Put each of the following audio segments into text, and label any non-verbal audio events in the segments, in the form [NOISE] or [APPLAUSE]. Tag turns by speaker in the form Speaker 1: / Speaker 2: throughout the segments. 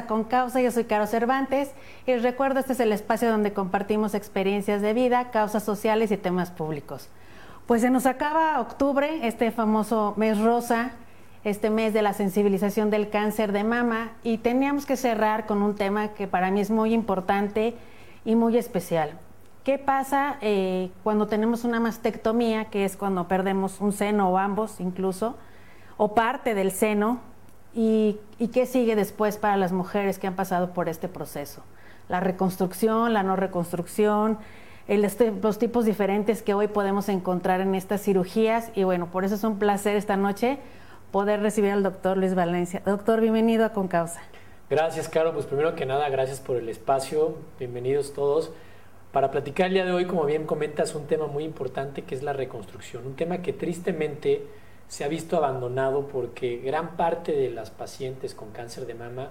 Speaker 1: Con Causa. Yo soy Caro Cervantes y recuerdo este es el espacio donde compartimos experiencias de vida, causas sociales y temas públicos. Pues se nos acaba octubre, este famoso mes rosa, este mes de la sensibilización del cáncer de mama y teníamos que cerrar con un tema que para mí es muy importante y muy especial. ¿Qué pasa eh, cuando tenemos una mastectomía, que es cuando perdemos un seno o ambos incluso, o parte del seno? ¿Y, qué sigue después para las mujeres que han pasado por este proceso? La reconstrucción, la no reconstrucción, este, los tipos diferentes que hoy podemos encontrar en estas cirugías. Y bueno, por eso es un placer esta noche poder recibir al doctor Luis Valencia. Doctor, bienvenido a Concausa.
Speaker 2: Gracias, Caro. Pues primero que nada, gracias por el espacio. Bienvenidos todos. Para platicar el día de hoy, como bien comentas, un tema muy importante que es la reconstrucción. Un tema que tristemente se ha visto abandonado porque gran parte de las pacientes con cáncer de mama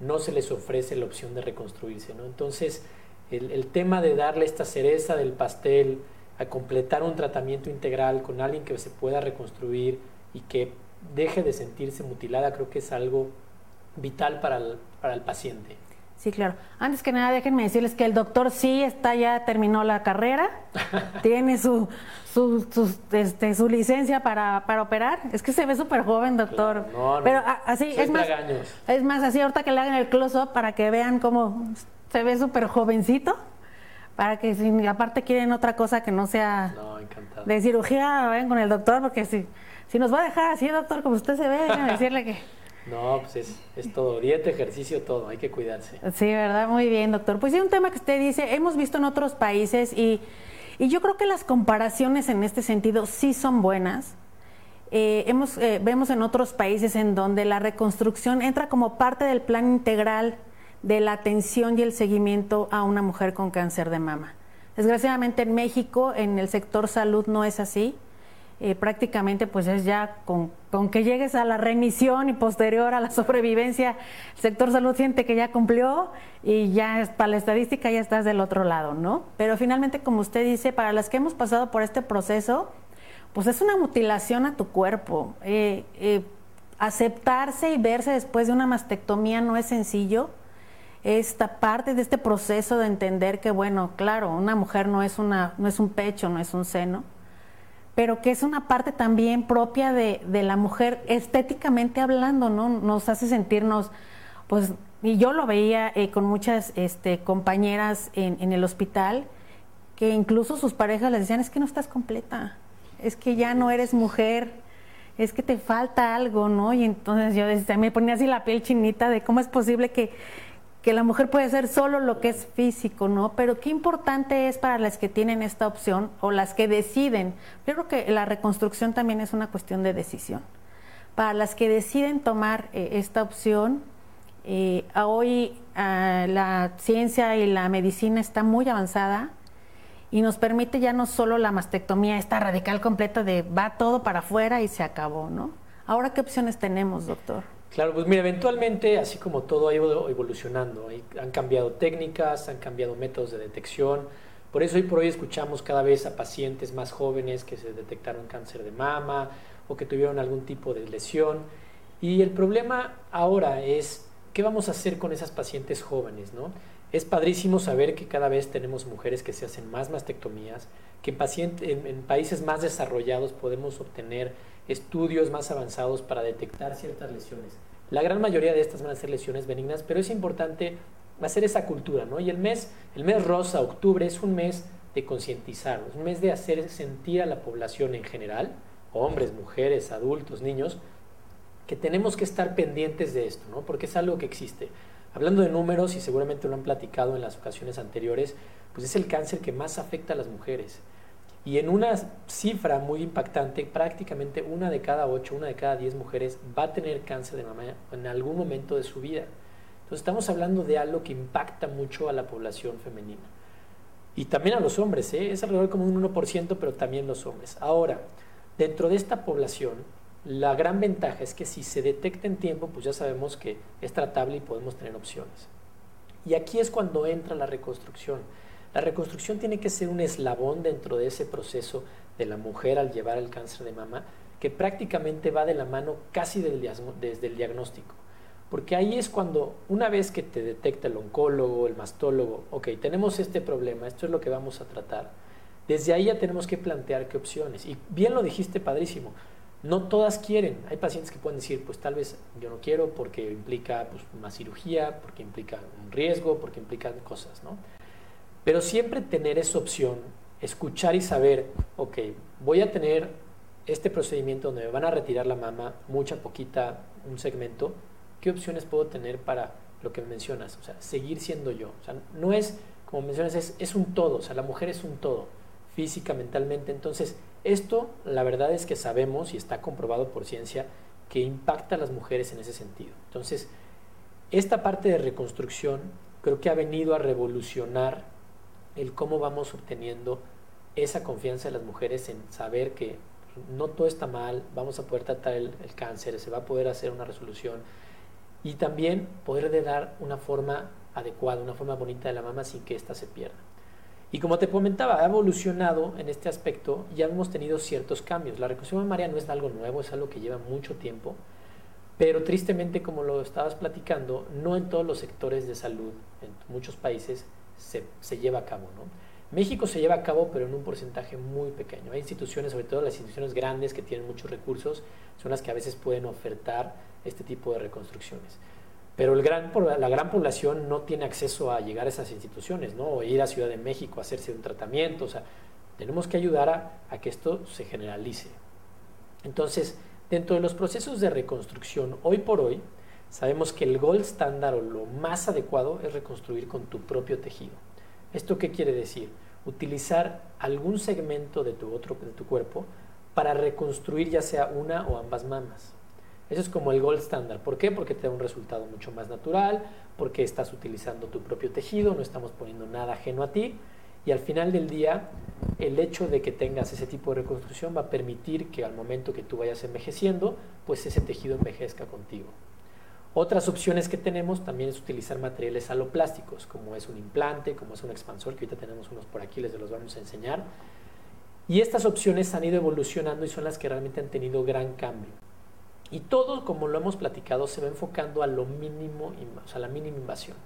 Speaker 2: no se les ofrece la opción de reconstruirse. ¿no? Entonces, el, tema de darle esta cereza del pastel, a completar un tratamiento integral con alguien que se pueda reconstruir y que deje de sentirse mutilada, creo que es algo vital para el paciente.
Speaker 1: Sí, claro. Antes que nada, déjenme decirles que el doctor sí está ya terminó la carrera, [LAUGHS] tiene su su, este, su licencia para, para operar. Es que se ve súper joven, doctor. Pero así, es más, es más, así ahorita que le hagan el close-up para que vean cómo se ve súper jovencito, para que si aparte quieren otra cosa que no sea de cirugía, ven con el doctor, porque si, si nos va a dejar así, doctor, como usted se ve, déjenme decirle que...
Speaker 2: No, pues es, es, todo, dieta, ejercicio, todo, hay que cuidarse.
Speaker 1: Sí, ¿verdad? Muy bien, doctor. Pues sí, un tema que usted dice, hemos visto en otros países y, y yo creo que las comparaciones en este sentido sí son buenas. Eh, hemos, eh, vemos en otros países en donde la reconstrucción entra como parte del plan integral de la atención y el seguimiento a una mujer con cáncer de mama. Desgraciadamente en México, en el sector salud, no es así. Eh, prácticamente pues es ya con, que llegues a la remisión y posterior a la sobrevivencia, el sector salud siente que ya cumplió y ya para la estadística ya estás del otro lado, ¿no? Pero finalmente, como usted dice, para las que hemos pasado por este proceso, pues es una mutilación a tu cuerpo. Eh, eh, aceptarse y verse después de una mastectomía no es sencillo. Esta parte de este proceso de entender que, bueno, claro, una mujer no es, una, no es un pecho, no es un seno pero que es una parte también propia de, la mujer estéticamente hablando, ¿no? Nos hace sentirnos, pues, y yo lo veía eh, con muchas este, compañeras en, el hospital, que incluso sus parejas les decían, es que no estás completa, es que ya no eres mujer, es que te falta algo, ¿no? Y entonces yo me ponía así la piel chinita de cómo es posible que que la mujer puede ser solo lo que es físico, ¿no? Pero qué importante es para las que tienen esta opción o las que deciden. Yo creo que la reconstrucción también es una cuestión de decisión. Para las que deciden tomar eh, esta opción, eh, hoy ah, la ciencia y la medicina está muy avanzada y nos permite ya no solo la mastectomía, esta radical completa de va todo para afuera y se acabó, ¿no? Ahora, ¿qué opciones tenemos, doctor?
Speaker 2: Claro, pues mira, eventualmente, así como todo ha ido evolucionando, han cambiado técnicas, han cambiado métodos de detección. Por eso hoy por hoy escuchamos cada vez a pacientes más jóvenes que se detectaron cáncer de mama o que tuvieron algún tipo de lesión. Y el problema ahora es, ¿qué vamos a hacer con esas pacientes jóvenes? ¿no? Es padrísimo saber que cada vez tenemos mujeres que se hacen más mastectomías, que en, en países más desarrollados podemos obtener estudios más avanzados para detectar ciertas lesiones. La gran mayoría de estas van a ser lesiones benignas, pero es importante hacer esa cultura, ¿no? Y el mes, el mes rosa, octubre, es un mes de concientizar, un mes de hacer sentir a la población en general, hombres, mujeres, adultos, niños, que tenemos que estar pendientes de esto, ¿no? Porque es algo que existe. Hablando de números, y seguramente lo han platicado en las ocasiones anteriores, pues es el cáncer que más afecta a las mujeres. Y en una cifra muy impactante, prácticamente una de cada ocho, una de cada diez mujeres va a tener cáncer de mama en algún momento de su vida. Entonces estamos hablando de algo que impacta mucho a la población femenina. Y también a los hombres, ¿eh? es alrededor como un 1%, pero también los hombres. Ahora, dentro de esta población, la gran ventaja es que si se detecta en tiempo, pues ya sabemos que es tratable y podemos tener opciones. Y aquí es cuando entra la reconstrucción. La reconstrucción tiene que ser un eslabón dentro de ese proceso de la mujer al llevar el cáncer de mama, que prácticamente va de la mano casi desde el diagnóstico. porque ahí es cuando, una vez que te detecta el oncólogo, el mastólogo, ok, tenemos este problema, esto es lo que vamos a tratar, desde ahí ya tenemos que plantear qué opciones. Y bien lo dijiste, padrísimo, no todas quieren. Hay pacientes que pueden decir, pues tal vez yo no quiero porque implica pues, una cirugía, porque implica un riesgo, porque implica cosas, ¿no? Pero siempre tener esa opción, escuchar y saber, ok, voy a tener este procedimiento donde me van a retirar la mama, mucha, poquita, un segmento, ¿qué opciones puedo tener para lo que mencionas? O sea, seguir siendo yo. O sea, no es, como mencionas, es, es un todo. O sea, la mujer es un todo, física, mentalmente. Entonces, esto, la verdad es que sabemos y está comprobado por ciencia que impacta a las mujeres en ese sentido. Entonces, esta parte de reconstrucción creo que ha venido a revolucionar el cómo vamos obteniendo esa confianza de las mujeres en saber que no todo está mal, vamos a poder tratar el, cáncer, se va a poder hacer una resolución y también poder de dar una forma adecuada, una forma bonita de la mama sin que ésta se pierda. Y como te comentaba, ha evolucionado en este aspecto y ya hemos tenido ciertos cambios. La reconstrucción mamaria no es algo nuevo, es algo que lleva mucho tiempo, pero tristemente, como lo estabas platicando, no en todos los sectores de salud, en muchos países, se, lleva a cabo. ¿no? México se lleva a cabo, pero en un porcentaje muy pequeño. Hay instituciones, sobre todo las instituciones grandes que tienen muchos recursos, son las que a veces pueden ofertar este tipo de reconstrucciones. Pero la gran población no tiene acceso a llegar a esas instituciones, ¿no? O ir a Ciudad de México a hacerse un tratamiento. O sea, tenemos que ayudar a que esto se generalice. Entonces, dentro de los procesos de reconstrucción, hoy por hoy, sabemos que el gold estándar o lo más adecuado es reconstruir con tu propio tejido. ¿Esto qué quiere decir? Utilizar algún segmento de tu, otro, de tu cuerpo para reconstruir ya sea una o ambas mamas. Eso es como el gold standard. ¿Por qué? Porque te da un resultado mucho más natural, porque estás utilizando tu propio tejido, no estamos poniendo nada ajeno a ti. Y al final del día, el hecho de que tengas ese tipo de reconstrucción va a permitir que al momento que tú vayas envejeciendo, pues ese tejido envejezca contigo. Otras opciones que tenemos también es utilizar materiales aloplásticos, como es un implante, como es un expansor, que ahorita tenemos unos por aquí, les los vamos a enseñar. Y estas opciones han ido evolucionando y son las que realmente han tenido gran cambio. Y todo, como lo hemos platicado, se va enfocando a lo mínimo, o sea, a la mínima invasión.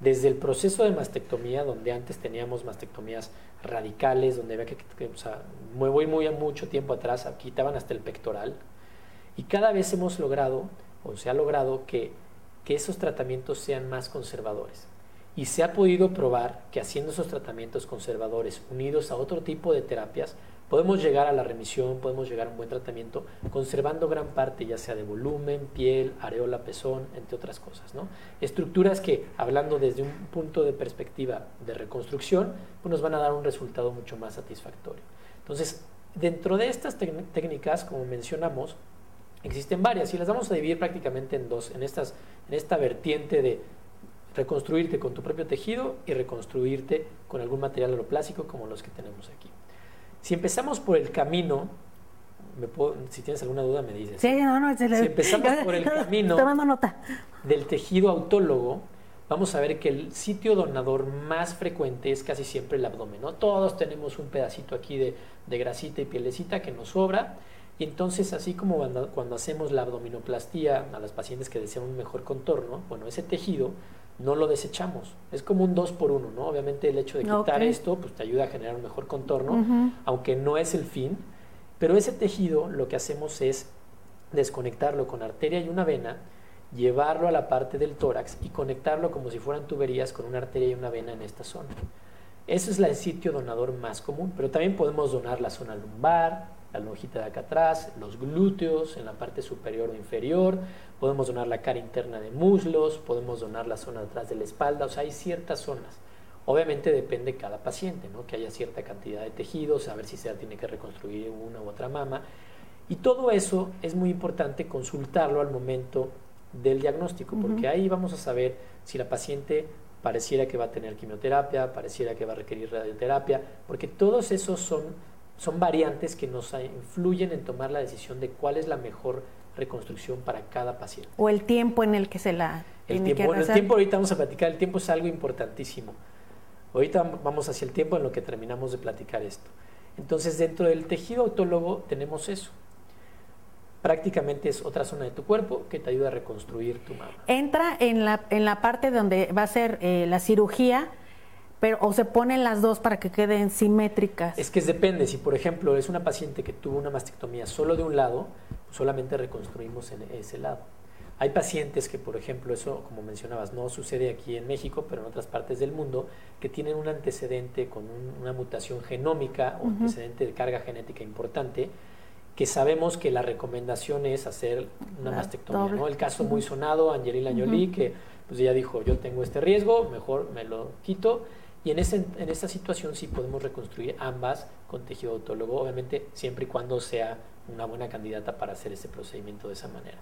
Speaker 2: Desde el proceso de mastectomía, donde antes teníamos mastectomías radicales, donde había que, o sea, voy muy mucho tiempo atrás, quitaban hasta el pectoral. Y cada vez hemos logrado, o se ha logrado, que, esos tratamientos sean más conservadores. Y se ha podido probar que haciendo esos tratamientos conservadores unidos a otro tipo de terapias, podemos llegar a la remisión, podemos llegar a un buen tratamiento, conservando gran parte ya sea de volumen, piel, areola, pezón, entre otras cosas. ¿no? Estructuras que, hablando desde un punto de perspectiva de reconstrucción, pues nos van a dar un resultado mucho más satisfactorio. Entonces, dentro de estas técnicas, como mencionamos, existen varias y las vamos a dividir prácticamente en dos, en, estas, en esta vertiente de reconstruirte con tu propio tejido y reconstruirte con algún material aeroplástico como los que tenemos aquí. Si empezamos por el camino, si tienes alguna duda me dices.
Speaker 1: Sí, no, no,
Speaker 2: si empezamos [LAUGHS] por el [LAUGHS] camino
Speaker 1: nota.
Speaker 2: del tejido autólogo, vamos a ver que el sitio donador más frecuente es casi siempre el abdomen. ¿no? Todos tenemos un pedacito aquí de, de grasita y pielecita que nos sobra. Y entonces, así como cuando, cuando hacemos la abdominoplastía a las pacientes que desean un mejor contorno, bueno, ese tejido no lo desechamos. Es como un dos por uno, ¿no? Obviamente el hecho de quitar esto, pues te ayuda a generar un mejor contorno, aunque no es el fin. Pero ese tejido lo que hacemos es desconectarlo con arteria y una vena, llevarlo a la parte del tórax y conectarlo como si fueran tuberías con una arteria y una vena en esta zona. Ese es el sitio donador más común, pero también podemos donar la zona lumbar, la lonjita de acá atrás, los glúteos en la parte superior o inferior, podemos donar la cara interna de muslos, podemos donar la zona de atrás de la espalda, o sea, hay ciertas zonas. Obviamente depende de cada paciente, ¿no? que haya cierta cantidad de tejidos, a ver si se tiene que reconstruir una u otra mama. Y todo eso es muy importante consultarlo al momento del diagnóstico, porque ahí vamos a saber si la paciente pareciera que va a tener quimioterapia, pareciera que va a requerir radioterapia, porque todos esos son son variantes que nos influyen en tomar la decisión de cuál es la mejor reconstrucción para cada paciente.
Speaker 1: O el tiempo en el que se la...
Speaker 2: El tiempo, bueno, el tiempo ahorita vamos a platicar, el tiempo es algo importantísimo. Ahorita vamos hacia el tiempo en lo que terminamos de platicar esto. Entonces, dentro del tejido autólogo tenemos eso. prácticamente es otra zona de tu cuerpo que te ayuda a reconstruir tu mama.
Speaker 1: Entra en la, en la parte donde va a ser eh, la cirugía, pero o se ponen las dos para que queden simétricas.
Speaker 2: Es que depende, si por ejemplo es una paciente que tuvo una mastectomía solo de un lado, solamente reconstruimos en ese lado. Hay pacientes que, por ejemplo, eso, como mencionabas, no sucede aquí en México, pero en otras partes del mundo, que tienen un antecedente con una mutación genómica o antecedente de carga genética importante, que sabemos que la recomendación es hacer una mastectomía. ¿no? El caso muy sonado, Angelina Jolie, que pues ella dijo, yo tengo este riesgo, mejor me lo quito. Y en, ese, en esta situación sí podemos reconstruir ambas con tejido autólogo, obviamente siempre y cuando sea una buena candidata para hacer ese procedimiento de esa manera.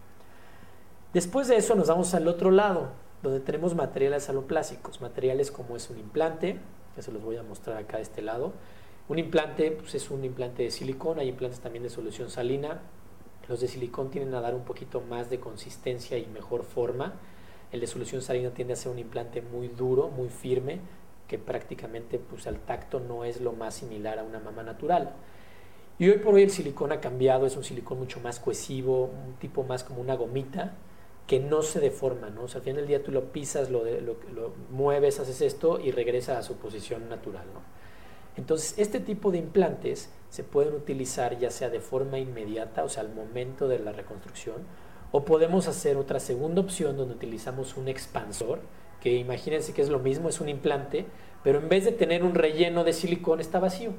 Speaker 2: Después de eso nos vamos al otro lado, donde tenemos materiales aloplásicos, materiales como es un implante, que se los voy a mostrar acá de este lado. Un implante pues es un implante de silicón, hay implantes también de solución salina. Los de silicón tienden a dar un poquito más de consistencia y mejor forma. El de solución salina tiende a ser un implante muy duro, muy firme, que prácticamente pues al tacto no es lo más similar a una mama natural. Y hoy por hoy el silicón ha cambiado, es un silicón mucho más cohesivo, un tipo más como una gomita, que no se deforma, ¿no? O sea, al final del día tú lo pisas, lo, lo, mueves, haces esto y regresa a su posición natural, ¿no? Entonces, este tipo de implantes se pueden utilizar ya sea de forma inmediata, o sea, al momento de la reconstrucción, o podemos hacer otra segunda opción donde utilizamos un expansor, que imagínense que es lo mismo, es un implante, pero en vez de tener un relleno de silicón está vacío.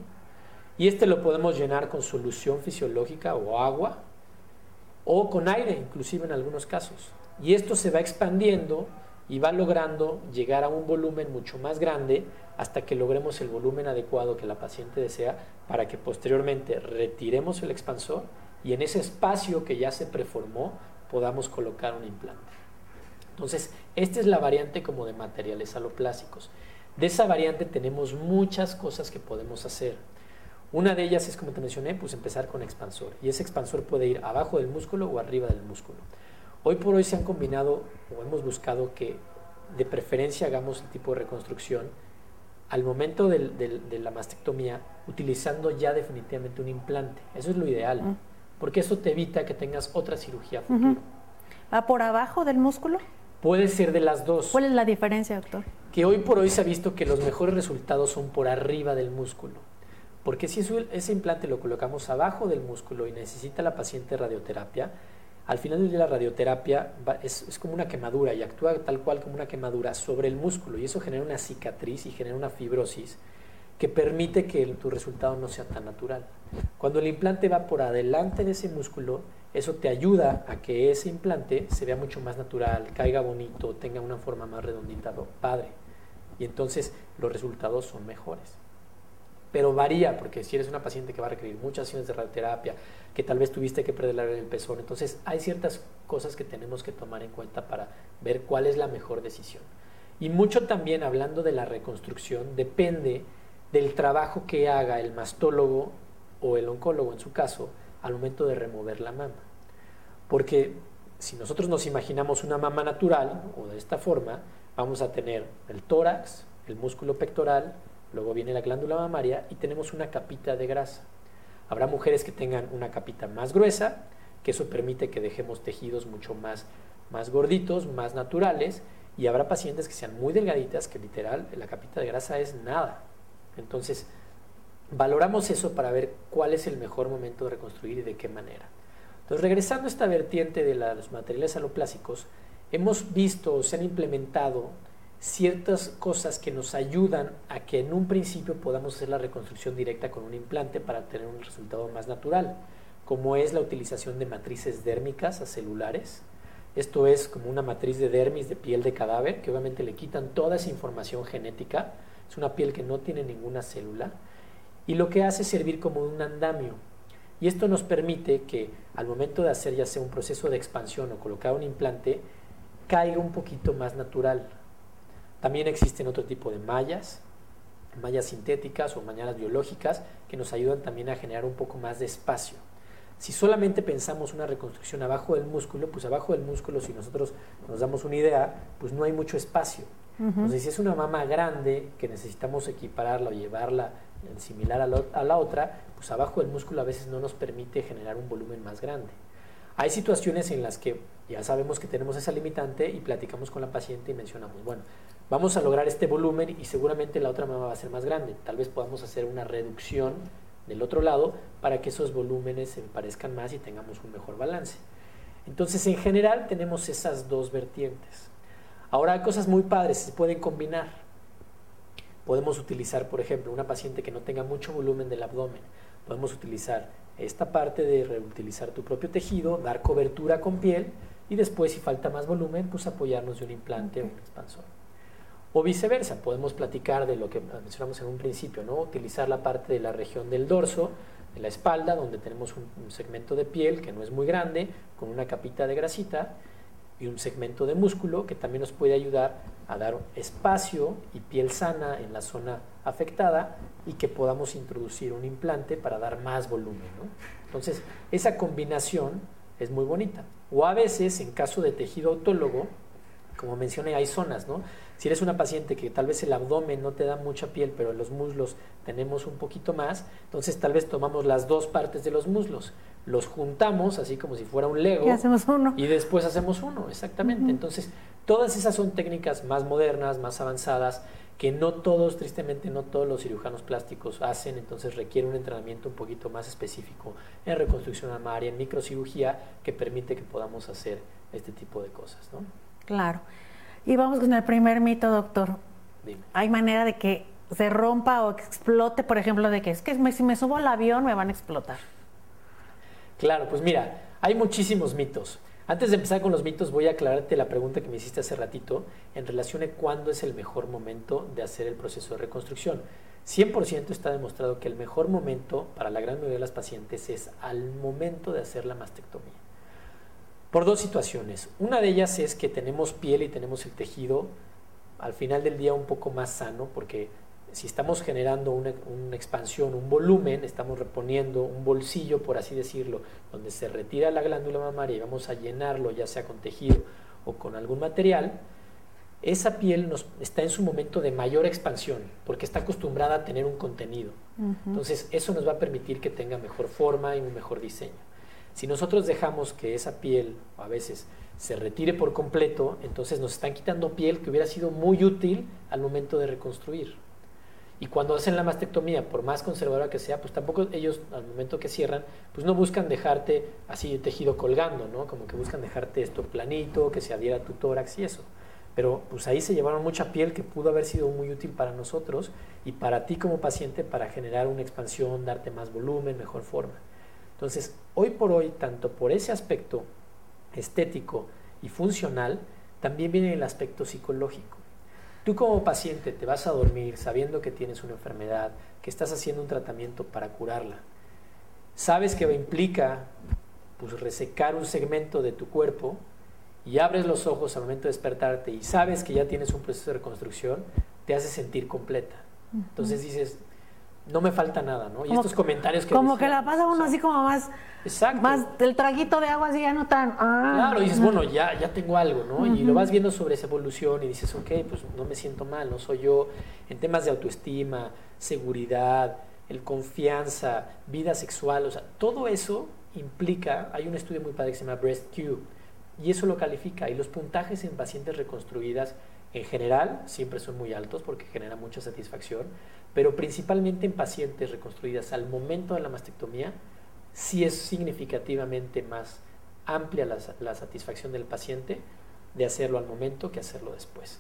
Speaker 2: Y este lo podemos llenar con solución fisiológica o agua, o con aire, inclusive en algunos casos. Y esto se va expandiendo y va logrando llegar a un volumen mucho más grande hasta que logremos el volumen adecuado que la paciente desea para que posteriormente retiremos el expansor y en ese espacio que ya se preformó podamos colocar un implante. Entonces, esta es la variante como de materiales aloplásicos. De esa variante tenemos muchas cosas que podemos hacer. Una de ellas es, como te mencioné, pues empezar con expansor. Y ese expansor puede ir abajo del músculo o arriba del músculo. Hoy por hoy se han combinado o hemos buscado que de preferencia hagamos el tipo de reconstrucción al momento de la mastectomía utilizando ya definitivamente un implante. Eso es lo ideal, mm. porque eso te evita que tengas otra cirugía futura.
Speaker 1: ¿Va por abajo del músculo?
Speaker 2: Puede ser de las dos.
Speaker 1: ¿Cuál es la diferencia, doctor?
Speaker 2: Que hoy por hoy se ha visto que los mejores resultados son por arriba del músculo. Porque si ese implante lo colocamos abajo del músculo y necesita la paciente radioterapia, al final del día la radioterapia es, como una quemadura y actúa tal cual como una quemadura sobre el músculo y eso genera una cicatriz y genera una fibrosis que permite que tu resultado no sea tan natural. Cuando el implante va por adelante de ese músculo, eso te ayuda a que ese implante se vea mucho más natural, caiga bonito, tenga una forma más redondita, padre. Y entonces los resultados son mejores pero varía, porque si eres una paciente que va a requerir muchas sesiones de radioterapia, que tal vez tuviste que perder el pezón, entonces hay ciertas cosas que tenemos que tomar en cuenta para ver cuál es la mejor decisión. Y mucho también, hablando de la reconstrucción, depende del trabajo que haga el mastólogo o el oncólogo en su caso al momento de remover la mama. Porque si nosotros nos imaginamos una mama natural o de esta forma, vamos a tener el tórax, el músculo pectoral, luego viene la glándula mamaria y tenemos una capita de grasa. Habrá mujeres que tengan una capita más gruesa, que eso permite que dejemos tejidos mucho más, más gorditos, más naturales, y habrá pacientes que sean muy delgaditas, que literal la capita de grasa es nada. Entonces, valoramos eso para ver cuál es el mejor momento de reconstruir y de qué manera. Entonces, regresando a esta vertiente de los materiales aloplásicos, hemos visto, se han implementado ciertas cosas que nos ayudan a que en un principio podamos hacer la reconstrucción directa con un implante para tener un resultado más natural, como es la utilización de matrices dérmicas a celulares. Esto es como una matriz de dermis de piel de cadáver, que obviamente le quitan toda esa información genética. Es una piel que no tiene ninguna célula. Y lo que hace es servir como un andamio. Y esto nos permite que al momento de hacer ya sea un proceso de expansión o colocar un implante, caiga un poquito más natural, también existen otro tipo de mallas, mallas sintéticas o mallas biológicas que nos ayudan también a generar un poco más de espacio. Si solamente pensamos una reconstrucción abajo del músculo, pues abajo del músculo, si nosotros nos damos una idea, pues no hay mucho espacio. Entonces, si es una mama grande que necesitamos equipararla o llevarla similar a, la otra, pues abajo del músculo a veces no nos permite generar un volumen más grande. Hay situaciones en las que ya sabemos que tenemos esa limitante y platicamos con la paciente y mencionamos, bueno, vamos a lograr este volumen y seguramente la otra mama va a ser más grande. Tal vez podamos hacer una reducción del otro lado para que esos volúmenes se parezcan más y tengamos un mejor balance. Entonces, en general tenemos esas dos vertientes. Ahora hay cosas muy padres, se pueden combinar. Podemos utilizar, por ejemplo, una paciente que no tenga mucho volumen del abdomen. Podemos utilizar esta parte de reutilizar tu propio tejido, dar cobertura con piel y después, si falta más volumen, pues apoyarnos de un implante o un expansor. O viceversa, podemos platicar de lo que mencionamos en un principio, ¿no? Utilizar la parte de la región del dorso, de la espalda, donde tenemos un, segmento de piel que no es muy grande, con una capita de grasita, y un segmento de músculo que también nos puede ayudar a dar espacio y piel sana en la zona afectada y que podamos introducir un implante para dar más volumen. Entonces, esa combinación es muy bonita. O a veces, en caso de tejido autólogo, como mencioné, hay zonas, ¿no? Si eres una paciente que tal vez el abdomen no te da mucha piel, pero en los muslos tenemos un poquito más, entonces tal vez tomamos las dos partes de los muslos, los juntamos así como si fuera un Lego.
Speaker 1: Y hacemos uno.
Speaker 2: Y después hacemos uno, exactamente. Entonces, todas esas son técnicas más modernas, más avanzadas, que no todos, tristemente, no todos los cirujanos plásticos hacen, entonces requiere un entrenamiento un poquito más específico en reconstrucción mamaria, en microcirugía, que permite que podamos hacer este tipo de cosas, ¿no?
Speaker 1: Claro. Y vamos con el primer mito, doctor.
Speaker 2: Dime.
Speaker 1: Hay manera de que se rompa o explote, por ejemplo, de que es que si me subo al avión me van a explotar.
Speaker 2: Claro, pues mira, hay muchísimos mitos. Antes de empezar con los mitos, voy a aclararte la pregunta que me hiciste hace ratito en relación a cuándo es el mejor momento de hacer el proceso de reconstrucción. 100% está demostrado que el mejor momento para la gran mayoría de las pacientes es al momento de hacer la mastectomía. Por dos situaciones. Una de ellas es que tenemos piel y tenemos el tejido al final del día un poco más sano porque si estamos generando una, expansión, un volumen, estamos reponiendo un bolsillo, por así decirlo, donde se retira la glándula mamaria y vamos a llenarlo, ya sea con tejido o con algún material, esa piel nos, está en su momento de mayor expansión, porque está acostumbrada a tener un contenido. Entonces, eso nos va a permitir que tenga mejor forma y un mejor diseño. Si nosotros dejamos que esa piel, a veces, se retire por completo, entonces nos están quitando piel que hubiera sido muy útil al momento de reconstruir. Y cuando hacen la mastectomía, por más conservadora que sea, pues tampoco ellos al momento que cierran, pues no buscan dejarte así tejido colgando, ¿no? Como que buscan dejarte esto planito, que se adhiera a tu tórax y eso. Pero pues ahí se llevaron mucha piel que pudo haber sido muy útil para nosotros y para ti como paciente para generar una expansión, darte más volumen, mejor forma. Entonces, hoy por hoy, tanto por ese aspecto estético y funcional, también viene el aspecto psicológico. Tú como paciente te vas a dormir sabiendo que tienes una enfermedad, que estás haciendo un tratamiento para curarla. Sabes que implica pues, resecar un segmento de tu cuerpo y abres los ojos al momento de despertarte y sabes que ya tienes un proceso de reconstrucción, te hace sentir completa. Entonces dices, no me falta nada, ¿no? Y estos comentarios que...
Speaker 1: Como que la pasa uno así como más...
Speaker 2: Exacto.
Speaker 1: Más el traguito de agua así ya no tan... Ah,
Speaker 2: claro, y dices, bueno, ya, ya tengo algo, ¿no? Y lo vas viendo sobre esa evolución y dices, ok, pues no me siento mal, no soy yo. En temas de autoestima, seguridad, el confianza, vida sexual, o sea, todo eso implica, hay un estudio muy padre que se llama Breast Cube, y eso lo califica, y los puntajes en pacientes reconstruidas en general siempre son muy altos porque genera mucha satisfacción, pero principalmente en pacientes reconstruidas al momento de la mastectomía, sí es significativamente más amplia la, satisfacción del paciente de hacerlo al momento que hacerlo después.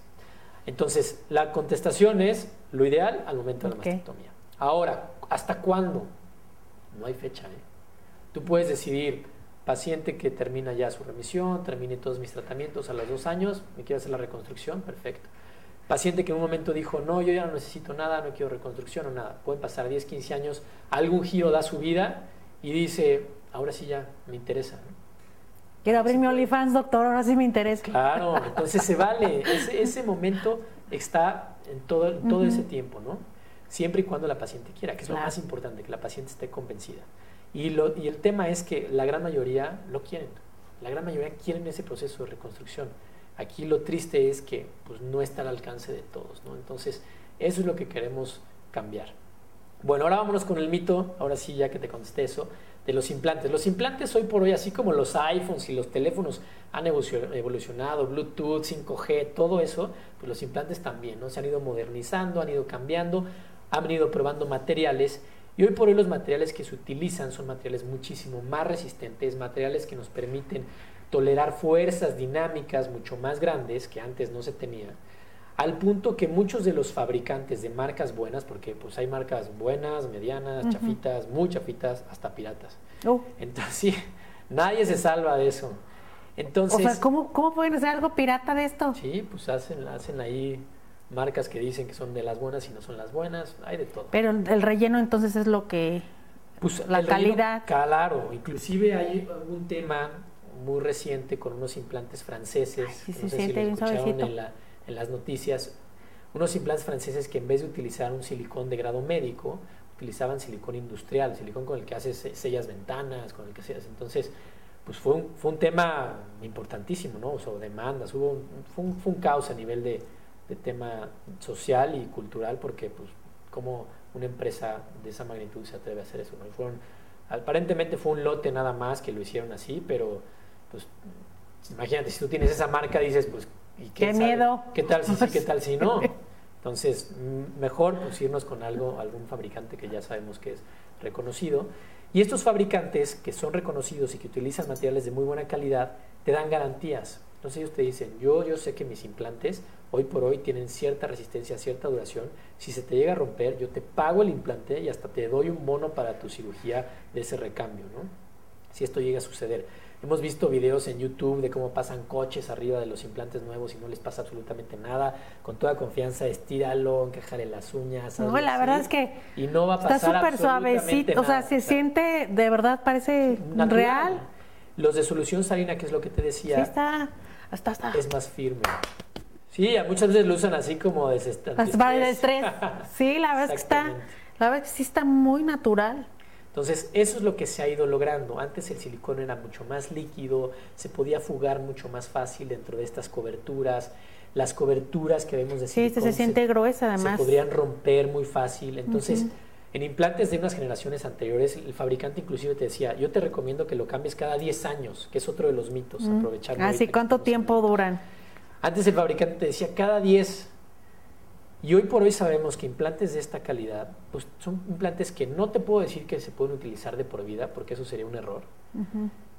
Speaker 2: Entonces, la contestación es lo ideal al momento de la mastectomía. Ahora, ¿hasta cuándo? No hay fecha. ¿eh? Tú puedes decidir, paciente que termina ya su remisión, termine todos mis tratamientos a los dos años, me quiero hacer la reconstrucción, perfecto. Paciente que en un momento dijo, no, yo ya no necesito nada, no quiero reconstrucción o nada. Pueden pasar 10, 15 años, algún giro da su vida y dice, ahora sí ya me interesa.
Speaker 1: Quiero abrir mi OnlyFans, doctor, ahora sí me interesa.
Speaker 2: Claro, [LAUGHS] entonces se vale. Ese, ese momento está en todo, todo ese tiempo, ¿no? Siempre y cuando la paciente quiera, que es lo más importante, que la paciente esté convencida. Y, lo, y el tema es que la gran mayoría lo quieren. La gran mayoría quieren ese proceso de reconstrucción. Aquí lo triste es que pues, no está al alcance de todos, ¿no? Entonces, eso es lo que queremos cambiar. Bueno, ahora vámonos con el mito, ahora sí, ya que te contesté eso, de los implantes. Los implantes hoy por hoy, así como los iPhones y los teléfonos han evolucionado, Bluetooth, 5G, todo eso, pues los implantes también, ¿no? Se han ido modernizando, han ido cambiando, han ido probando materiales y hoy por hoy los materiales que se utilizan son materiales muchísimo más resistentes, materiales que nos permiten tolerar fuerzas dinámicas mucho más grandes que antes no se tenían al punto que muchos de los fabricantes de marcas buenas, porque pues hay marcas buenas, medianas, chafitas, muy chafitas, hasta piratas. Oh. Entonces, sí, nadie se salva de eso. Entonces,
Speaker 1: o sea, ¿cómo, ¿cómo pueden hacer algo pirata de esto?
Speaker 2: Sí, pues hacen, hacen ahí marcas que dicen que son de las buenas y no son las buenas, hay de todo.
Speaker 1: Pero el relleno entonces es lo que... Pues la calidad.
Speaker 2: claro, inclusive hay un tema muy reciente con unos implantes franceses.
Speaker 1: sí, no sé si en
Speaker 2: la, en las noticias unos implantes franceses que en vez de utilizar un silicón de grado médico, utilizaban silicón industrial, silicón con el que haces sellas ventanas, con el que haces. Entonces, pues fue un, fue un tema importantísimo, ¿no? O demandas, hubo fue, un, caos a nivel de, tema social y cultural, porque, pues, como una empresa de esa magnitud se atreve a hacer eso, ¿no? fueron, aparentemente fue un lote nada más que lo hicieron así, pero, pues, imagínate, si tú tienes esa marca, dices, pues,
Speaker 1: qué, miedo.
Speaker 2: ¿Qué tal si sí, qué tal si no? [LAUGHS] Entonces, mejor pues irnos con algo, algún fabricante que ya sabemos que es reconocido. Y estos fabricantes que son reconocidos y que utilizan materiales de muy buena calidad, te dan garantías. Entonces ellos te dicen, yo, yo sé que mis implantes hoy por hoy tienen cierta resistencia, cierta duración. Si se te llega a romper, yo te pago el implante y hasta te doy un bono para tu cirugía de ese recambio, ¿no? Si esto llega a suceder. Hemos visto videos en YouTube de cómo pasan coches arriba de los implantes nuevos y no les pasa absolutamente nada. Con toda confianza, estíralo, encajale las uñas.
Speaker 1: No, la verdad es que
Speaker 2: y no va a pasar
Speaker 1: está súper suavecito. O sea, se siente, de verdad, parece real.
Speaker 2: Los de solución salina, que es lo que te decía.
Speaker 1: Sí, está, hasta, hasta.
Speaker 2: Es más firme. Sí, muchas veces lo usan así como de
Speaker 1: Para el estrés. [LAUGHS] Sí, la verdad es que está, la verdad es que sí está muy natural.
Speaker 2: Entonces, eso es lo que se ha ido logrando. Antes el silicón era mucho más líquido, se podía fugar mucho más fácil dentro de estas coberturas. Las coberturas que vemos de silicón
Speaker 1: sí, se, siente gruesa además.
Speaker 2: Se podrían romper muy fácil. Entonces, en implantes de unas generaciones anteriores, el fabricante inclusive te decía, yo te recomiendo que lo cambies cada 10 años, que es otro de los mitos, aprovechar.
Speaker 1: Ah, sí, ¿cuánto tiempo duran?
Speaker 2: Antes el fabricante te decía cada 10 y hoy por hoy sabemos que implantes de esta calidad, pues son implantes que no te puedo decir que se pueden utilizar de por vida, porque eso sería un error.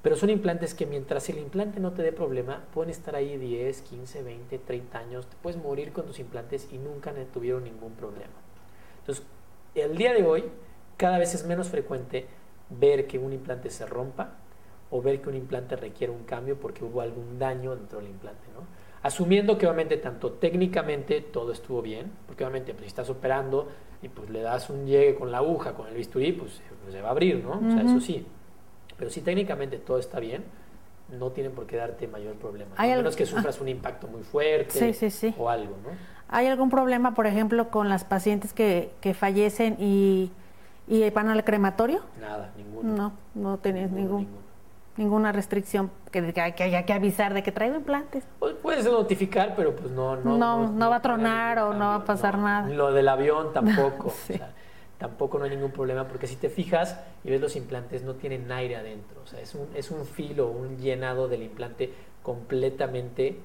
Speaker 2: Pero son implantes que mientras el implante no te dé problema, pueden estar ahí 10, 15, 20, 30 años. Te puedes morir con tus implantes y nunca tuvieron ningún problema. Entonces, el día de hoy, cada vez es menos frecuente ver que un implante se rompa o ver que un implante requiere un cambio porque hubo algún daño dentro del implante, ¿no? Asumiendo que obviamente tanto técnicamente todo estuvo bien, porque obviamente pues, si estás operando y pues le das un llegue con la aguja, con el bisturí, pues, pues se va a abrir, ¿no? O sea, eso sí. Pero si técnicamente todo está bien, no tienen por qué darte mayor problema. A menos que sufras un impacto muy fuerte o algo, ¿no?
Speaker 1: ¿Hay algún problema, por ejemplo, con las pacientes que, que fallecen y, y van al crematorio?
Speaker 2: Nada, ninguno.
Speaker 1: No, no tenés ningún ninguna restricción que, que, haya que avisar de que traigo implantes.
Speaker 2: Pues puedes notificar, pero pues no
Speaker 1: no no, no, va a tronar o no va a pasar nada.
Speaker 2: Lo del avión tampoco. [LAUGHS] tampoco no hay ningún problema porque si te fijas y ves los implantes no tienen aire adentro. O sea, es un, es un filo, un llenado del implante completamente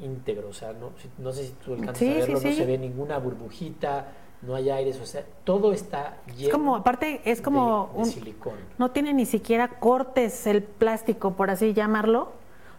Speaker 2: íntegro. O sea, no, no sé si tú alcanzas a verlo, no se ve ninguna burbujita no hay aire, o sea, todo está lleno.
Speaker 1: Es como, aparte, es como un silicón. No tiene ni siquiera cortes el plástico, por así llamarlo.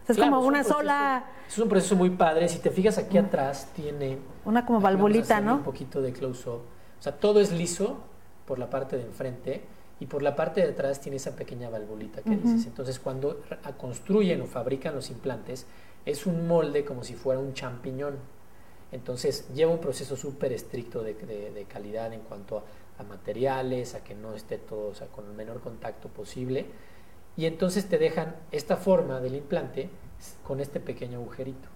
Speaker 1: es como una sola.
Speaker 2: Es un proceso muy padre. Si te fijas aquí atrás, tiene.
Speaker 1: Una como valvulita, ¿no?
Speaker 2: Un poquito de close-up. O sea, todo es liso por la parte de enfrente y por la parte de atrás tiene esa pequeña valvulita que dices. Entonces, cuando construyen o fabrican los implantes, es un molde como si fuera un champiñón. Entonces lleva un proceso súper estricto de, calidad en cuanto a, materiales, a que no esté todo con el menor contacto posible. Y entonces te dejan esta forma del implante con este pequeño agujerito.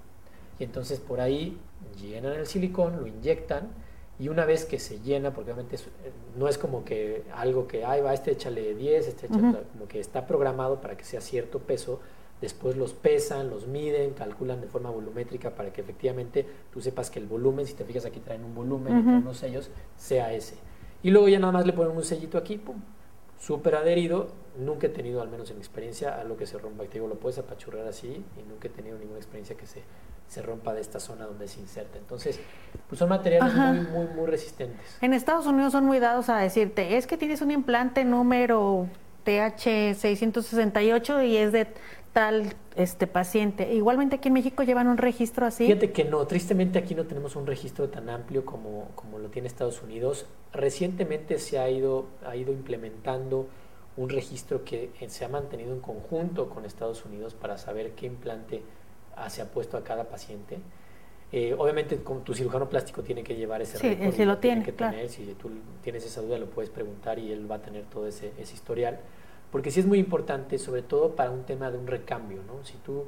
Speaker 2: Y entonces por ahí llenan el silicón, lo inyectan y una vez que se llena, porque obviamente eh, no es como que algo que, ay, va, este échale 10, este échale, como que está programado para que sea cierto peso, después los pesan, los miden, calculan de forma volumétrica para que efectivamente tú sepas que el volumen, si te fijas aquí traen un volumen, uh unos sellos, sea ese. Y luego ya nada más le ponen un sellito aquí, pum, súper adherido, nunca he tenido, al menos en mi experiencia, algo que se rompa. Te digo, lo puedes apachurrar así y nunca he tenido ninguna experiencia que se, se rompa de esta zona donde se inserta. Entonces, pues son materiales muy, muy, muy resistentes.
Speaker 1: En Estados Unidos son muy dados a decirte, es que tienes un implante número TH668 y es de tal este paciente. Igualmente aquí en México llevan un registro así.
Speaker 2: Fíjate que no, tristemente aquí no tenemos un registro tan amplio como, como lo tiene Estados Unidos. Recientemente se ha ido, ha ido implementando un registro que se ha mantenido en conjunto con Estados Unidos para saber qué implante se ha puesto a cada paciente. Eh, obviamente, con tu cirujano plástico tiene que llevar ese
Speaker 1: sí, si lo tiene,
Speaker 2: que tener. Si tú tienes esa duda, lo puedes preguntar y él va a tener todo ese, ese historial porque sí es muy importante, sobre todo para un tema de un recambio, ¿no? Si tú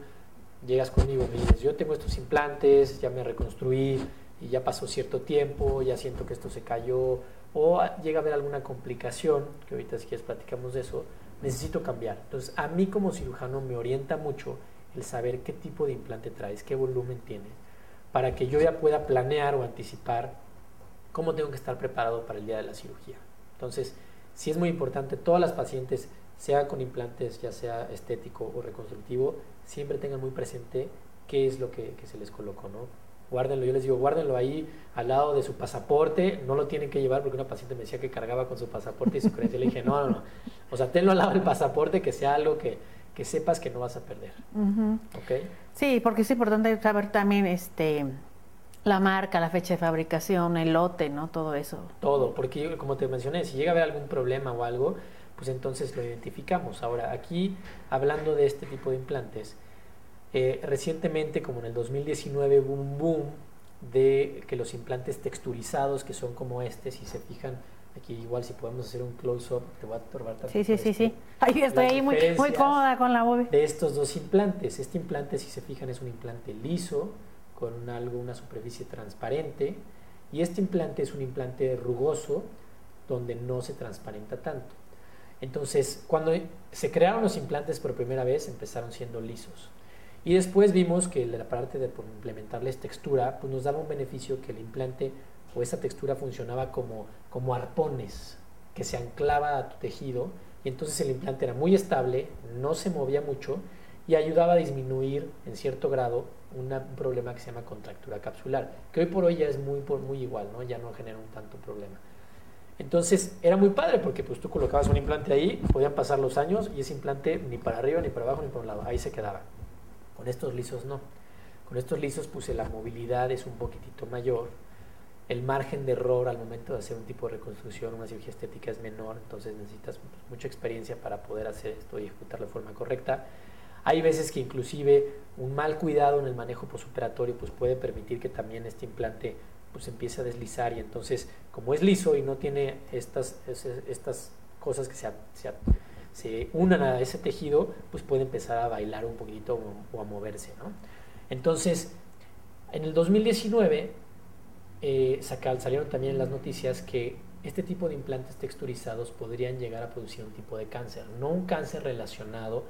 Speaker 2: llegas conmigo y me dices, yo tengo estos implantes, ya me reconstruí y ya pasó cierto tiempo, ya siento que esto se cayó, o llega a haber alguna complicación, que ahorita si quieres platicamos de eso, necesito cambiar. Entonces, a mí como cirujano me orienta mucho el saber qué tipo de implante traes, qué volumen tiene, para que yo ya pueda planear o anticipar cómo tengo que estar preparado para el día de la cirugía. Entonces, sí es muy importante, todas las pacientes sea con implantes, ya sea estético o reconstructivo, siempre tengan muy presente qué es lo que, se les colocó, ¿no? Guárdenlo, yo les digo, guárdenlo ahí al lado de su pasaporte, no lo tienen que llevar porque una paciente me decía que cargaba con su pasaporte y su creencia, le dije, no, no, no, o sea, tenlo al lado del pasaporte, que sea algo que, que sepas que no vas a perder,
Speaker 1: Sí, porque es importante saber también, este, la marca, la fecha de fabricación, el lote, ¿no? Todo eso.
Speaker 2: Todo, porque como te mencioné, si llega a haber algún problema o algo, pues entonces lo identificamos. Ahora, aquí, hablando de este tipo de implantes, eh, recientemente, como en el 2019, hubo un boom de que los implantes texturizados, que son como este, si se fijan, aquí igual si podemos hacer un close-up, te voy a turbar
Speaker 1: Sí, sí, sí, sí. Ahí estoy ahí muy, muy cómoda con la bobe.
Speaker 2: De estos dos implantes. Este implante, si se fijan, es un implante liso, con algo, una superficie transparente, y este implante es un implante rugoso, donde no se transparenta tanto. Entonces, cuando se crearon los implantes por primera vez, empezaron siendo lisos. Y después vimos que la parte de implementarles textura, pues nos daba un beneficio que el implante o esa textura funcionaba como, como arpones que se anclaba a tu tejido y entonces el implante era muy estable, no se movía mucho y ayudaba a disminuir en cierto grado un problema que se llama contractura capsular, que hoy por hoy ya es muy, muy igual, ¿no? ya no genera un tanto problema. Entonces era muy padre porque pues tú colocabas un implante ahí, podían pasar los años y ese implante ni para arriba, ni para abajo, ni para un lado, ahí se quedaba. Con estos lisos no. Con estos lisos puse la movilidad es un poquitito mayor, el margen de error al momento de hacer un tipo de reconstrucción, una cirugía estética es menor, entonces necesitas mucha experiencia para poder hacer esto y ejecutarlo de forma correcta. Hay veces que inclusive un mal cuidado en el manejo postoperatorio pues puede permitir que también este implante pues empieza a deslizar y entonces como es liso y no tiene estas, estas cosas que se, se, se unan a ese tejido, pues puede empezar a bailar un poquito o, a moverse. ¿no? Entonces, en el 2019 eh, salieron también las noticias que este tipo de implantes texturizados podrían llegar a producir un tipo de cáncer, no un cáncer relacionado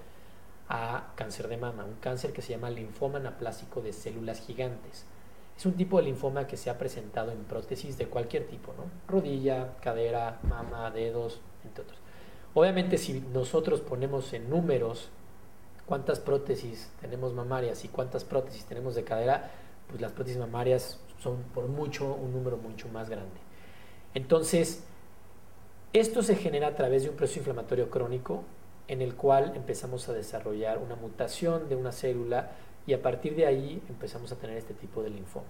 Speaker 2: a cáncer de mama, un cáncer que se llama linfoma anaplásico de células gigantes. Es un tipo de linfoma que se ha presentado en prótesis de cualquier tipo, ¿no? Rodilla, cadera, mama, dedos, entre otros. Obviamente si nosotros ponemos en números cuántas prótesis tenemos mamarias y cuántas prótesis tenemos de cadera, pues las prótesis mamarias son por mucho un número mucho más grande. Entonces, esto se genera a través de un proceso inflamatorio crónico en el cual empezamos a desarrollar una mutación de una célula y a partir de ahí empezamos a tener este tipo de linfoma.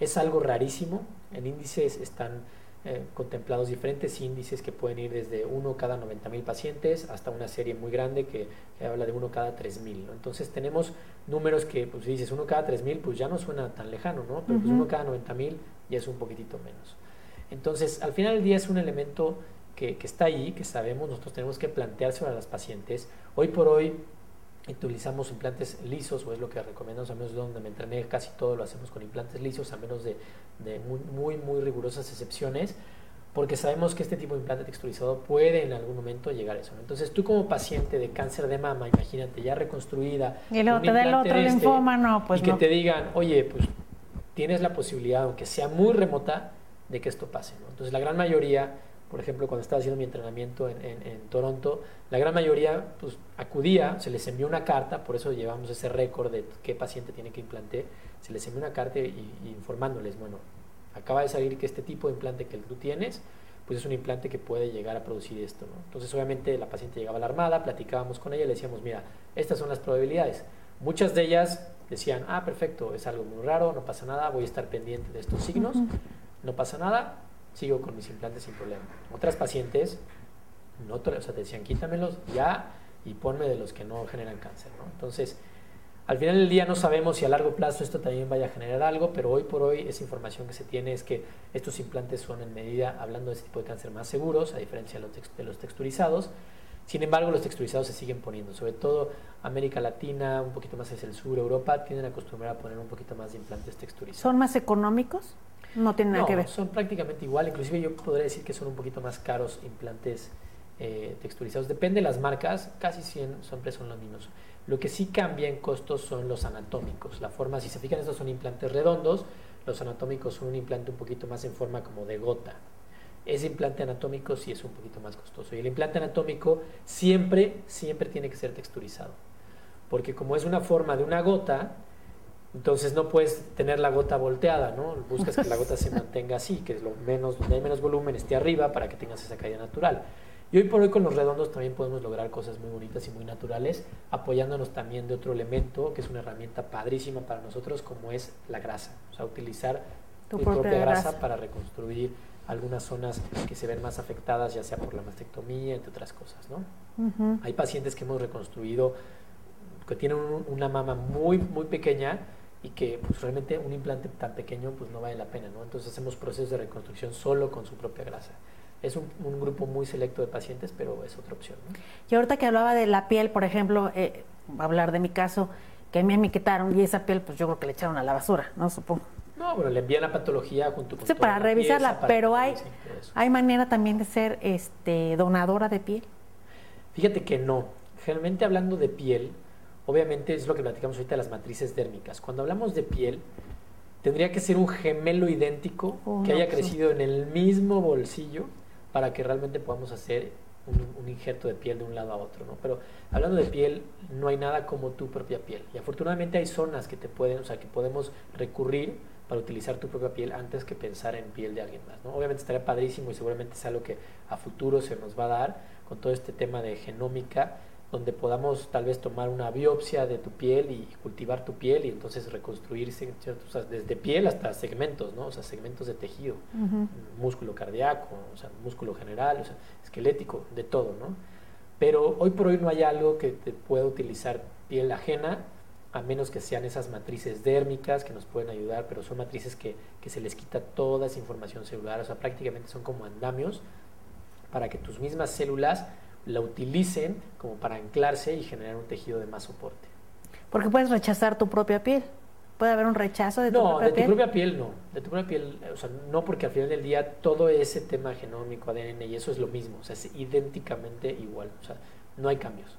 Speaker 2: Es algo rarísimo, en índices están eh, contemplados diferentes índices que pueden ir desde uno cada 90 mil pacientes hasta una serie muy grande que, habla de uno cada 3 mil. Entonces tenemos números que, pues si dices uno cada 3 mil, pues ya no suena tan lejano, ¿no? pero pues uno cada 90 mil ya es un poquitito menos. Entonces, al final del día es un elemento que, que, está ahí, que sabemos, nosotros tenemos que planteárselo a las pacientes. Hoy por hoy utilizamos implantes lisos, o es lo que recomendamos, a menos de donde me entrené, casi todo lo hacemos con implantes lisos, a menos de, muy, muy, muy, rigurosas excepciones, porque sabemos que este tipo de implante texturizado puede en algún momento llegar a eso. Entonces, tú como paciente de cáncer de mama, imagínate, ya reconstruida,
Speaker 1: y luego te da el otro este, linfoma, no, pues
Speaker 2: y que te digan, oye, pues tienes la posibilidad, aunque sea muy remota, de que esto pase. Entonces, la gran mayoría por ejemplo, cuando estaba haciendo mi entrenamiento en, Toronto, la gran mayoría pues, acudía, se les envió una carta, por eso llevamos ese récord de qué paciente tiene que implantar, se les envió una carta y, informándoles, bueno, acaba de salir que este tipo de implante que tú tienes, pues es un implante que puede llegar a producir esto. Entonces, obviamente, la paciente llegaba alarmada, platicábamos con ella, le decíamos, mira, estas son las probabilidades. Muchas de ellas decían, ah, perfecto, es algo muy raro, no pasa nada, voy a estar pendiente de estos signos, no pasa nada, sigo con mis implantes sin problema. Otras pacientes, no, o sea, te decían, quítamelos ya y ponme de los que no generan cáncer. ¿no? Entonces, al final del día no sabemos si a largo plazo esto también vaya a generar algo, pero hoy por hoy esa información que se tiene es que estos implantes son en medida, hablando de este tipo de cáncer, más seguros, a diferencia de los, texturizados. Sin embargo, los texturizados se siguen poniendo, sobre todo América Latina, un poquito más hacia el sur, Europa, tienden a acostumbrar a poner un poquito más de implantes texturizados.
Speaker 1: ¿Son más económicos? No tienen nada que ver.
Speaker 2: Son prácticamente igual, inclusive yo podría decir que son un poquito más caros implantes eh, texturizados. Depende de las marcas, casi siempre son los mismos. Lo que sí cambia en costos son los anatómicos. La forma, si se fijan, estos son implantes redondos, los anatómicos son un implante un poquito más en forma como de gota. Ese implante anatómico sí es un poquito más costoso. Y el implante anatómico siempre, siempre tiene que ser texturizado. Porque como es una forma de una gota, entonces no puedes tener la gota volteada, ¿no? Buscas que la gota se mantenga así, que lo menos, donde hay menos volumen esté arriba para que tengas esa caída natural. Y hoy por hoy con los redondos también podemos lograr cosas muy bonitas y muy naturales, apoyándonos también de otro elemento que es una herramienta padrísima para nosotros, como es la grasa. O sea, utilizar tu propia, grasa, para reconstruir algunas zonas que se ven más afectadas, ya sea por la mastectomía, entre otras cosas, ¿no? Hay pacientes que hemos reconstruido que tienen una mama muy, muy pequeña y que pues, realmente un implante tan pequeño pues no vale la pena, ¿no? Entonces hacemos procesos de reconstrucción solo con su propia grasa. Es un, grupo muy selecto de pacientes, pero es otra opción. ¿no?
Speaker 1: Y ahorita que hablaba de la piel, por ejemplo, eh, hablar de mi caso, que a mí me quitaron y esa piel, pues yo creo que le echaron a la basura, ¿no? Supongo.
Speaker 2: No, bueno, le envían la patología junto con
Speaker 1: Sí, para revisarla, pero hay, hay manera también de ser este, donadora de piel.
Speaker 2: Fíjate que no. Generalmente hablando de piel, obviamente es lo que platicamos ahorita de las matrices dérmicas. Cuando hablamos de piel, tendría que ser un gemelo idéntico que haya crecido en el mismo bolsillo para que realmente podamos hacer un, injerto de piel de un lado a otro, ¿no? Pero hablando de piel, no hay nada como tu propia piel. Y afortunadamente hay zonas que te pueden, o sea, que podemos recurrir para utilizar tu propia piel antes que pensar en piel de alguien más, ¿no? Obviamente estaría padrísimo y seguramente es algo que a futuro se nos va a dar con todo este tema de genómica donde podamos tal vez tomar una biopsia de tu piel y cultivar tu piel y entonces reconstruirse desde piel hasta segmentos, ¿no? O sea, segmentos de tejido, músculo cardíaco, o sea, músculo general, o sea, esquelético, de todo, ¿no? Pero hoy por hoy no hay algo que te pueda utilizar piel ajena, a menos que sean esas matrices dérmicas que nos pueden ayudar, pero son matrices que, que se les quita toda esa información celular, o sea, prácticamente son como andamios para que tus mismas células la utilicen como para anclarse y generar un tejido de más soporte.
Speaker 1: Porque puedes rechazar tu propia piel. Puede haber un rechazo de tu propia piel.
Speaker 2: No, de tu propia piel no. De tu propia piel, o sea, no porque al final del día todo ese tema genómico, ADN y eso es lo mismo, o sea, es idénticamente igual, o sea, no hay cambios.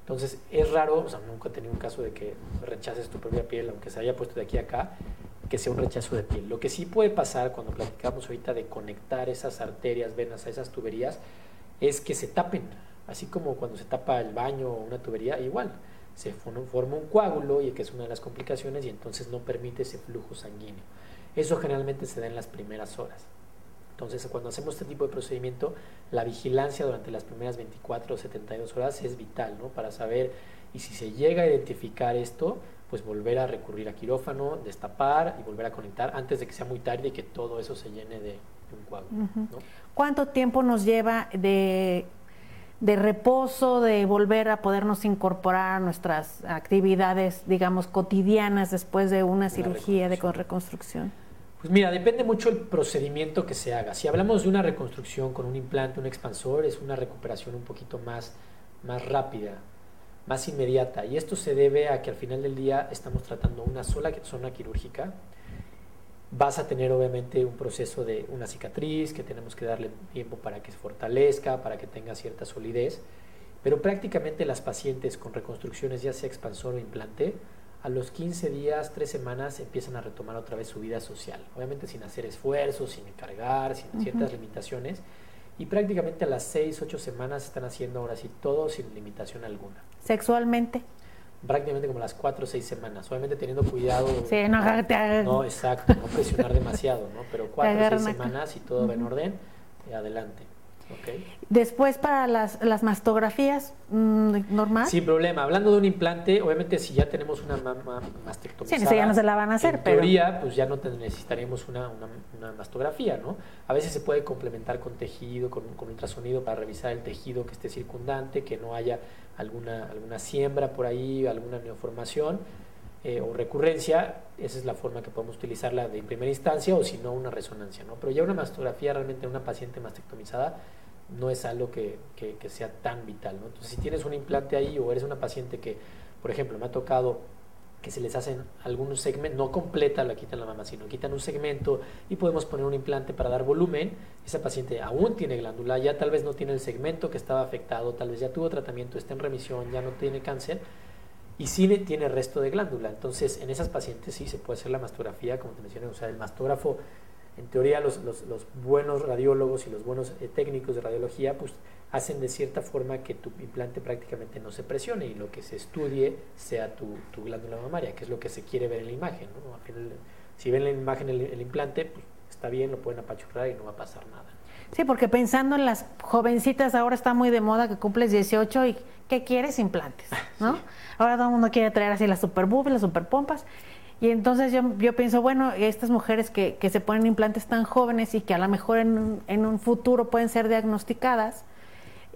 Speaker 2: Entonces, es raro, o sea, nunca he tenido un caso de que rechaces tu propia piel, aunque se haya puesto de aquí a acá, que sea un rechazo de piel. Lo que sí puede pasar cuando platicamos ahorita de conectar esas arterias, venas a esas tuberías, es que se tapen así como cuando se tapa el baño o una tubería, igual, se forma un coágulo y que es una de las complicaciones y entonces no permite ese flujo sanguíneo. Eso generalmente se da en las primeras horas. Entonces, cuando hacemos este tipo de procedimiento, la vigilancia durante las primeras 24 o 72 horas es vital, ¿no? Para saber, y si se llega a identificar esto, pues volver a recurrir a quirófano, destapar y volver a conectar antes de que sea muy tarde y que todo eso se llene de, un.
Speaker 1: ¿Cuánto tiempo nos lleva de de reposo, de volver a podernos incorporar a nuestras actividades, digamos, cotidianas después de una, cirugía de reconstrucción?
Speaker 2: Pues mira, depende mucho el procedimiento que se haga. Si hablamos de una reconstrucción con un implante, un expansor, es una recuperación un poquito más, más rápida, más inmediata. Y esto se debe a que al final del día estamos tratando una sola zona quirúrgica vas a tener obviamente un proceso de una cicatriz que tenemos que darle tiempo para que se fortalezca, para que tenga cierta solidez, pero prácticamente las pacientes con reconstrucciones, ya sea expansor o implante, a los 15 días, 3 semanas empiezan a retomar otra vez su vida social, obviamente sin hacer esfuerzos, sin cargar, sin ciertas limitaciones, y prácticamente a las 6, 8 semanas están haciendo ahora sí todo sin limitación alguna.
Speaker 1: ¿Sexualmente?
Speaker 2: Prácticamente como las 4 o 6 semanas, obviamente teniendo cuidado.
Speaker 1: Sí, no, te
Speaker 2: no exacto, no presionar demasiado, ¿no? Pero 4 o 6 semanas y todo va en orden, adelante.
Speaker 1: Después para las, las mastografías, mm, ¿normal?
Speaker 2: Sin problema. Hablando de un implante, obviamente si ya tenemos una mama mastectomía.
Speaker 1: Sí, ya no se la van a hacer,
Speaker 2: en teoría, pues ya no necesitaríamos una, una, mastografía, ¿no? A veces se puede complementar con tejido, con, con, ultrasonido para revisar el tejido que esté circundante, que no haya alguna, alguna siembra por ahí, alguna neoformación eh, o recurrencia. Esa es la forma que podemos utilizarla de primera instancia o si no una resonancia, ¿no? Pero ya una mastografía realmente en una paciente mastectomizada no es algo que, sea tan vital. Entonces, si tienes un implante ahí o eres una paciente que, por ejemplo, me ha tocado que se les hacen algunos segmentos, no completa la quitan la mamá, sino quitan un segmento y podemos poner un implante para dar volumen. Esa paciente aún tiene glándula, ya tal vez no tiene el segmento que estaba afectado, tal vez ya tuvo tratamiento, está en remisión, ya no tiene cáncer y sí tiene resto de glándula. Entonces, en esas pacientes sí se puede hacer la mastografía, como te mencioné, o sea, el mastógrafo en teoría los, los, buenos radiólogos y los buenos eh, técnicos de radiología pues hacen de cierta forma que tu implante prácticamente no se presione y lo que se estudie sea tu, tu glándula mamaria, que es lo que se quiere ver en la imagen. ¿no? si ven en la imagen el, implante, pues está bien, lo pueden apachurrar y no va a pasar nada.
Speaker 1: Sí, porque pensando en las jovencitas, ahora está muy de moda que cumples 18 y ¿qué quieres? Implantes, ¿no? Ahora todo el mundo quiere traer así las super las super pompas y entonces yo, yo pienso, bueno, estas mujeres que, que, se ponen implantes tan jóvenes y que a lo mejor en, en un futuro pueden ser diagnosticadas,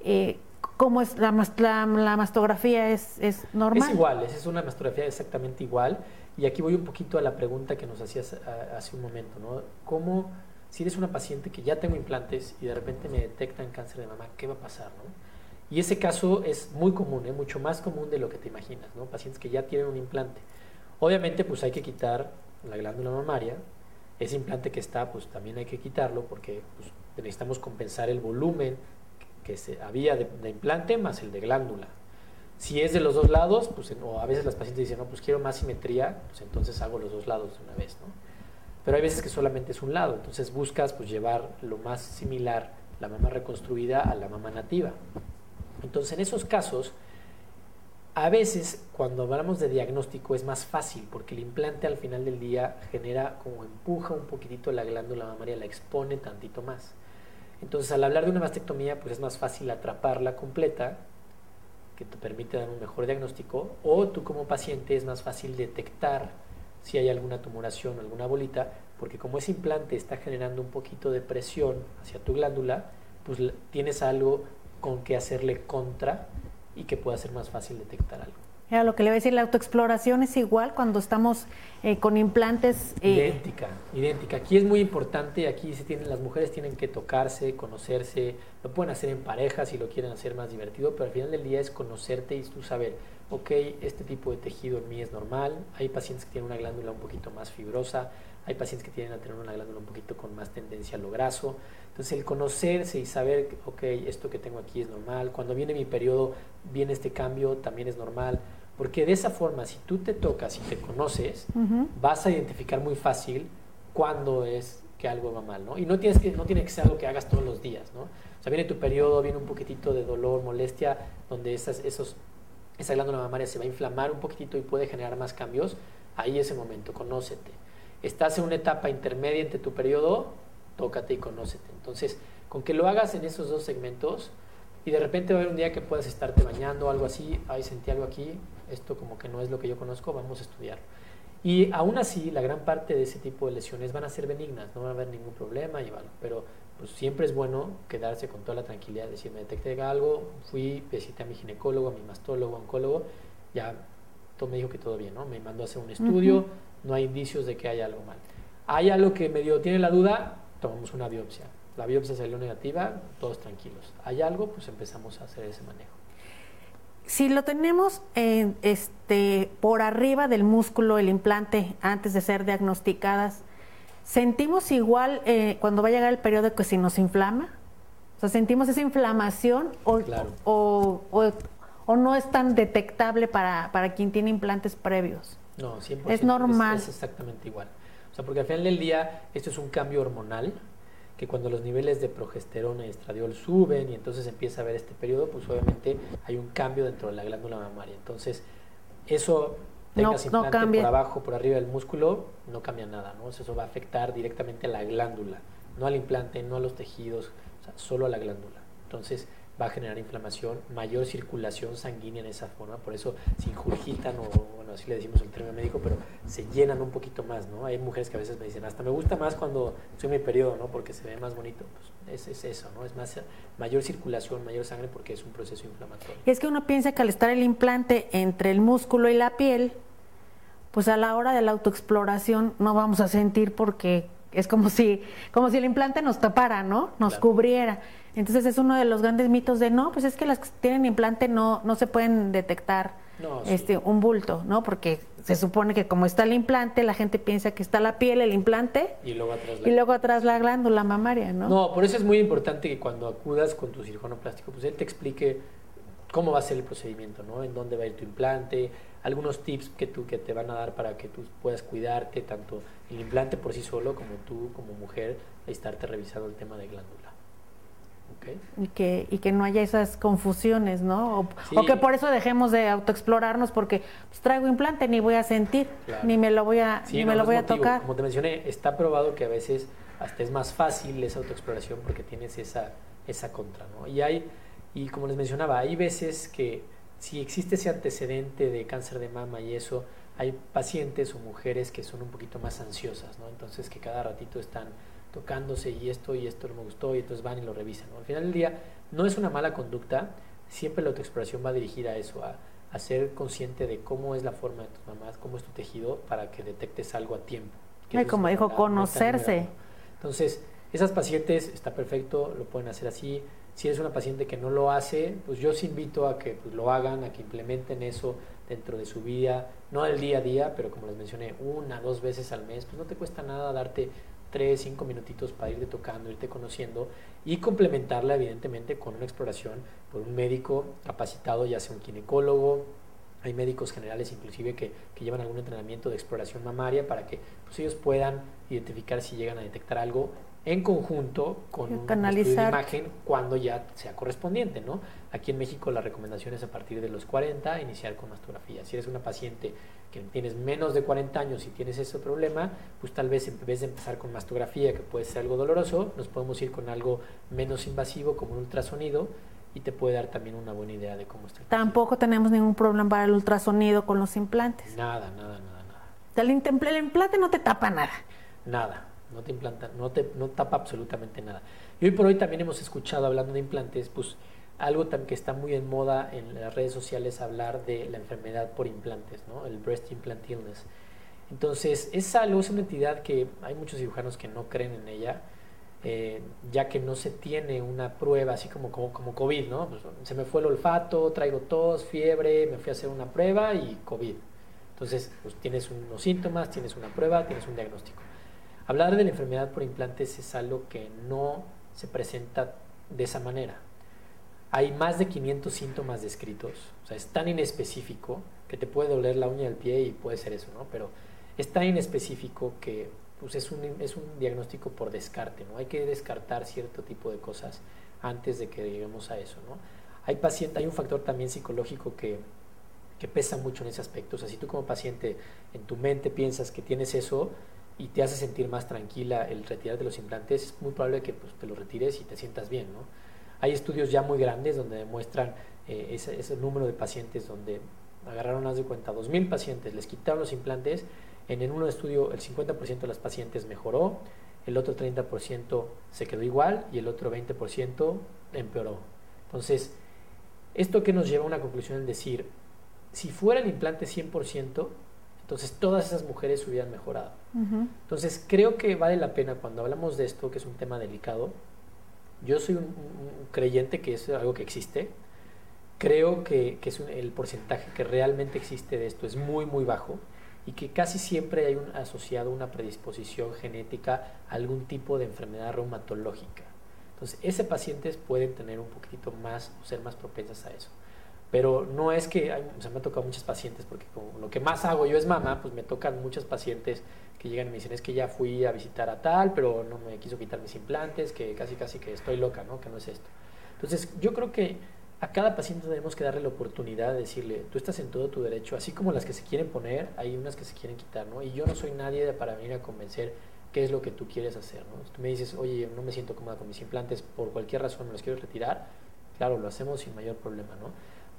Speaker 1: eh, ¿cómo es la, la, la mastografía? ¿Es, ¿Es normal?
Speaker 2: Es igual, es una mastografía exactamente igual. Y aquí voy un poquito a la pregunta que nos hacías hace un momento, ¿no? ¿Cómo, si eres una paciente que ya tengo implantes y de repente me detectan cáncer de mama, qué va a pasar, no? Y ese caso es muy común, ¿eh? mucho más común de lo que te imaginas, ¿no? Pacientes que ya tienen un implante Obviamente, pues hay que quitar la glándula mamaria. Ese implante que está, pues también hay que quitarlo porque pues, necesitamos compensar el volumen que se había de, implante más el de glándula. Si es de los dos lados, pues o a veces las pacientes dicen, no, pues quiero más simetría, pues entonces hago los dos lados de una vez, ¿no? Pero hay veces que solamente es un lado, entonces buscas pues llevar lo más similar la mama reconstruida a la mama nativa. Entonces en esos casos, a veces, cuando hablamos de diagnóstico, es más fácil porque el implante al final del día genera como empuja un poquitito la glándula mamaria, la expone tantito más. Entonces, al hablar de una mastectomía, pues es más fácil atraparla completa, que te permite dar un mejor diagnóstico, o tú como paciente es más fácil detectar si hay alguna tumoración o alguna bolita, porque como ese implante está generando un poquito de presión hacia tu glándula, pues tienes algo con que hacerle contra y que pueda ser más fácil detectar algo.
Speaker 1: Ya, lo que le voy a decir, la autoexploración es igual cuando estamos eh, con implantes.
Speaker 2: Eh, idéntica, idéntica. Aquí es muy importante, aquí se tienen, las mujeres tienen que tocarse, conocerse, lo pueden hacer en pareja si lo quieren hacer más divertido, pero al final del día es conocerte y tú saber, ok, este tipo de tejido en mí es normal, hay pacientes que tienen una glándula un poquito más fibrosa, hay pacientes que tienen a tener una glándula un poquito con más tendencia a lo graso. Entonces el conocerse y saber, ok, esto que tengo aquí es normal, cuando viene mi periodo viene este cambio, también es normal. Porque de esa forma, si tú te tocas y te conoces, vas a identificar muy fácil cuándo es que algo va mal, ¿no? Y no, tienes que, no tiene que ser algo que hagas todos los días, ¿no? O sea, viene tu periodo, viene un poquitito de dolor, molestia, donde esas, esos, esa glándula mamaria se va a inflamar un poquitito y puede generar más cambios. Ahí ese momento, conócete estás en una etapa intermedia entre tu periodo, tócate y conócete. Entonces, con que lo hagas en esos dos segmentos y de repente va a haber un día que puedas estarte bañando o algo así, ay, sentí algo aquí, esto como que no es lo que yo conozco, vamos a estudiarlo. Y aún así, la gran parte de ese tipo de lesiones van a ser benignas, no va a haber ningún problema, y pero pues siempre es bueno quedarse con toda la tranquilidad, decir, me detecté algo, fui, visité a mi ginecólogo, a mi mastólogo, oncólogo, ya todo me dijo que todo bien, ¿no? Me mandó a hacer un estudio, no hay indicios de que haya algo mal. Hay algo que medio tiene la duda, tomamos una biopsia. La biopsia salió negativa, todos tranquilos. Hay algo, pues empezamos a hacer ese manejo.
Speaker 1: Si lo tenemos este, por arriba del músculo, el implante, antes de ser diagnosticadas, ¿sentimos igual eh, cuando va a llegar el periodo que si nos inflama? O sea, ¿sentimos esa inflamación o, o, o, no es tan detectable para, para quien tiene implantes previos?
Speaker 2: No,
Speaker 1: 100%. Es normal.
Speaker 2: Es, exactamente igual. O sea, porque al final del día esto es un cambio hormonal que cuando los niveles de progesterona y estradiol suben y entonces empieza a haber este periodo, pues obviamente hay un cambio dentro de la glándula mamaria. Entonces, eso tengas no, implante por abajo, por arriba del músculo, no cambia nada, ¿no? Eso va a afectar directamente a la glándula, no al implante, no a los tejidos, o sea, solo a la glándula. Entonces, va a generar inflamación, mayor circulación sanguínea en esa forma, por eso se ingurgitan o, bueno, así le decimos el término médico, pero se llenan un poquito más, ¿no? Hay mujeres que a veces me dicen, hasta me gusta más cuando estoy en mi periodo, ¿no? Porque se ve más bonito. Pues es, eso, ¿no? Es más mayor circulación, mayor sangre porque es un proceso inflamatorio.
Speaker 1: Y es que uno piensa que al estar el implante entre el músculo y la piel, pues a la hora de la autoexploración no vamos a sentir porque es como si, como si el implante nos tapara, ¿no? Nos cubriera. Entonces es uno de los grandes mitos de no, pues es que las que tienen implante no, no se pueden detectar este, un bulto, ¿no? Porque se supone que como está el implante, la gente piensa que está la piel, el implante,
Speaker 2: y luego atrás la,
Speaker 1: y luego atrás la glándula mamaria, ¿no?
Speaker 2: No, por eso es muy importante que cuando acudas con tu cirujano plástico, pues él te explique cómo va a ser el procedimiento, ¿no? En dónde va a ir tu implante, algunos tips que tú que te van a dar para que tú puedas cuidarte tanto el implante por sí solo como tú como mujer estarte revisando el tema de glándula.
Speaker 1: Y, que, y que no haya esas confusiones, ¿no? O, que por eso dejemos de autoexplorarnos porque pues, traigo implante, ni voy a sentir, ni me lo voy a, ni me lo voy a tocar.
Speaker 2: Como te mencioné, está probado que a veces hasta es más fácil esa autoexploración porque tienes esa, esa contra, ¿no? Y hay, y como les mencionaba, hay veces que si existe ese antecedente de cáncer de mama y eso, hay pacientes o mujeres que son un poquito más ansiosas, ¿no? Entonces que cada ratito están tocándose y esto y esto no me gustó y entonces van y lo revisan. Al final del día no es una mala conducta, siempre la autoexploración va dirigida a eso, a, a, ser consciente de cómo es la forma de tus mamás, cómo es tu tejido para que detectes algo a tiempo.
Speaker 1: Que como dijo, conocerse.
Speaker 2: Entonces, esas pacientes está perfecto, lo pueden hacer así. Si eres una paciente que no lo hace, pues yo os invito a que pues, lo hagan, a que implementen eso dentro de su vida, no al día a día, pero como les mencioné, una, dos veces al mes, pues no te cuesta nada darte tres, cinco minutitos para irte tocando, irte conociendo y complementarla evidentemente con una exploración por un médico capacitado, ya sea un ginecólogo, hay médicos generales inclusive que, que llevan algún entrenamiento de exploración mamaria para que pues, ellos puedan identificar si llegan a detectar algo en conjunto con un estudio de imagen cuando ya sea correspondiente, ¿no? Aquí en México la recomendación es a partir de los 40 iniciar con mastografía. Si eres una paciente que tienes menos de 40 años y tienes ese problema, pues tal vez en vez de empezar con mastografía, que puede ser algo doloroso, nos podemos ir con algo menos invasivo como un ultrasonido y te puede dar también una buena idea de cómo está.
Speaker 1: Tampoco tenemos ningún problema para el ultrasonido con los implantes.
Speaker 2: Nada, nada, nada, nada.
Speaker 1: El, el implante no te tapa nada.
Speaker 2: Nada, no te implanta, no te no tapa absolutamente nada. Y hoy por hoy también hemos escuchado hablando de implantes, pues algo que está muy en moda en las redes sociales hablar de la enfermedad por implantes, ¿no? el breast implant illness. Entonces, es algo, es una entidad que hay muchos cirujanos que no creen en ella, eh, ya que no se tiene una prueba así como, como, como COVID, ¿no? Pues, se me fue el olfato, traigo tos, fiebre, me fui a hacer una prueba y COVID. Entonces, pues tienes unos síntomas, tienes una prueba, tienes un diagnóstico. Hablar de la enfermedad por implantes es algo que no se presenta de esa manera hay más de 500 síntomas descritos, o sea, es tan inespecífico que te puede doler la uña del pie y puede ser eso, ¿no? Pero es tan inespecífico que pues, es, un, es un diagnóstico por descarte, ¿no? Hay que descartar cierto tipo de cosas antes de que lleguemos a eso, ¿no? Hay, paciente, hay un factor también psicológico que, que pesa mucho en ese aspecto, o sea, si tú como paciente en tu mente piensas que tienes eso, y te hace sentir más tranquila el retirarte los implantes, es muy probable que pues, te los retires y te sientas bien, ¿no? Hay estudios ya muy grandes donde demuestran eh, ese, número de pacientes donde agarraron más de cuenta 2.000 pacientes, les quitaron los implantes, en el uno estudio el 50% de las pacientes mejoró, el otro 30% se quedó igual y el otro 20% empeoró. Entonces, esto que nos lleva a una conclusión es decir, si fuera el implante 100%, entonces todas esas mujeres hubieran mejorado. Entonces, creo que vale la pena cuando hablamos de esto, que es un tema delicado, yo soy un, creyente que es algo que existe. Creo que, es el porcentaje que realmente existe de esto es muy, muy bajo y que casi siempre hay un, asociado una predisposición genética a algún tipo de enfermedad reumatológica. Entonces, ese pacientes pueden tener un poquitito más o ser más propensas a eso. Pero no es que, o sea, me ha tocado muchas pacientes, porque como lo que más hago yo es mamá, pues me tocan muchas pacientes que llegan y me dicen, es que ya fui a visitar a tal, pero no me quiso quitar mis implantes, que casi casi que estoy loca, ¿no? Que no es esto. Entonces, yo creo que a cada paciente tenemos que darle la oportunidad de decirle, tú estás en todo tu derecho, así como las que se quieren poner, hay unas que se quieren quitar, ¿no? Y yo no soy nadie para venir a convencer qué es lo que tú quieres hacer, ¿no? Si tú me dices, oye, no me siento cómoda con mis implantes, por cualquier razón me los quiero retirar, claro, lo hacemos sin mayor problema, ¿no?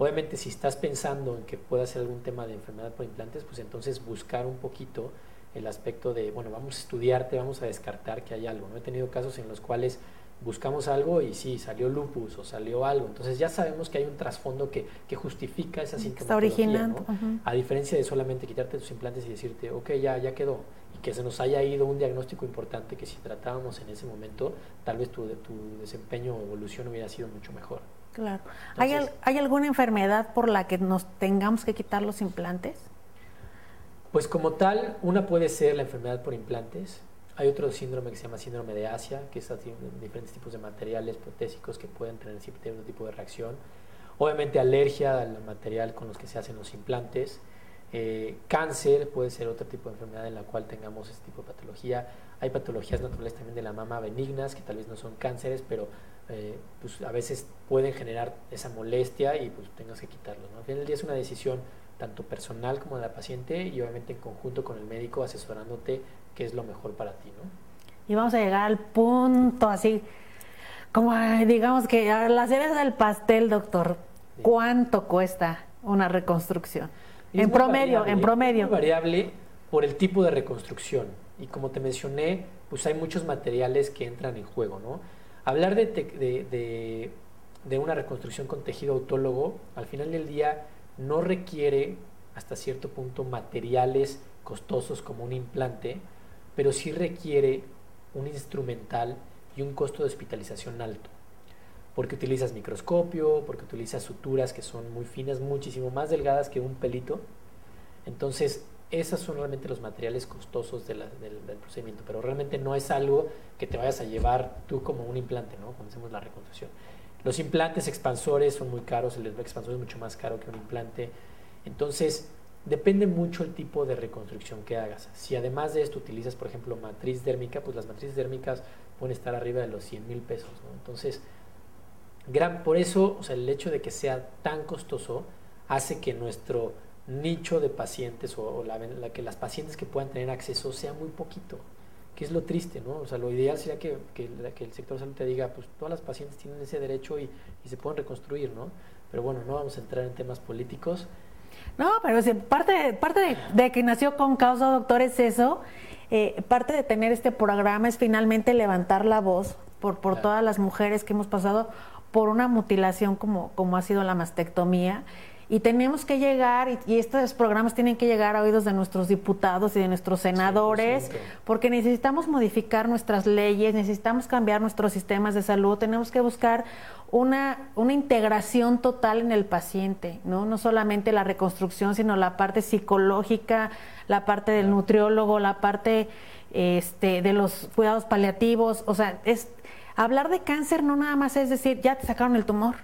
Speaker 2: Obviamente, si estás pensando en que pueda ser algún tema de enfermedad por implantes, pues entonces buscar un poquito el aspecto de, bueno, vamos a estudiarte, vamos a descartar que hay algo. No he tenido casos en los cuales buscamos algo y sí, salió lupus o salió algo. Entonces ya sabemos que hay un trasfondo que, que justifica esa sintomatología. Está originando. A diferencia de solamente quitarte tus implantes y decirte, ok, ya, ya quedó. Y que se nos haya ido un diagnóstico importante que si tratábamos en ese momento, tal vez tu, tu desempeño o evolución hubiera sido mucho mejor.
Speaker 1: Claro. ¿Hay, ¿Hay alguna enfermedad por la que nos tengamos que quitar los implantes?
Speaker 2: Pues como tal, una puede ser la enfermedad por implantes. Hay otro síndrome que se llama síndrome de Asia, que es diferentes tipos de materiales protésicos que pueden tener cierto tipo de reacción. Obviamente alergia al material con los que se hacen los implantes. Eh, cáncer puede ser otro tipo de enfermedad en la cual tengamos este tipo de patología. Hay patologías naturales también de la mama benignas, que tal vez no son cánceres, pero eh, pues a veces pueden generar esa molestia y pues tengas que quitarlos. ¿no? Al final del día es una decisión tanto personal como de la paciente y obviamente en conjunto con el médico asesorándote qué es lo mejor para ti. ¿no?
Speaker 1: Y vamos a llegar al punto así, como digamos que a las cereza del pastel, doctor. ¿Cuánto cuesta una reconstrucción? En promedio, en promedio.
Speaker 2: Es variable por el tipo de reconstrucción. Y como te mencioné, pues hay muchos materiales que entran en juego, ¿no? Hablar de, de, una reconstrucción con tejido autólogo, al final del día, no requiere hasta cierto punto materiales costosos como un implante, pero sí requiere un instrumental y un costo de hospitalización alto. Porque utilizas microscopio, porque utilizas suturas que son muy finas, muchísimo más delgadas que un pelito. Entonces, esos son realmente los materiales costosos del, procedimiento, pero realmente no es algo que te vayas a llevar tú como un implante, ¿no? Cuando hacemos la reconstrucción. Los implantes expansores son muy caros, el expansor es mucho más caro que un implante. Entonces, depende mucho el tipo de reconstrucción que hagas. Si además de esto utilizas, por ejemplo, matriz dérmica, pues las matrices dérmicas pueden estar arriba de los 100 mil pesos, ¿no? Entonces, gran, por eso, o sea, el hecho de que sea tan costoso hace que nuestro nicho de pacientes o, la, que las pacientes que puedan tener acceso sea muy poquito, que es lo triste, ¿no? O sea, lo ideal sería que, que, el sector salud te diga, pues todas las pacientes tienen ese derecho y, se pueden reconstruir, ¿no? Pero bueno, no vamos a entrar en temas políticos.
Speaker 1: No, pero si parte, parte de, que nació con causa, doctor, es eso. Eh, parte de tener este programa es finalmente levantar la voz por, por todas las mujeres que hemos pasado por una mutilación como, como ha sido la mastectomía y tenemos que llegar, y, estos programas tienen que llegar a oídos de nuestros diputados y de nuestros senadores, porque necesitamos modificar nuestras leyes, necesitamos cambiar nuestros sistemas de salud, tenemos que buscar una, una integración total en el paciente, ¿no? No solamente la reconstrucción, sino la parte psicológica, la parte del nutriólogo, la parte este, de los cuidados paliativos, o sea, es hablar de cáncer no nada más es decir, ya te sacaron el tumor,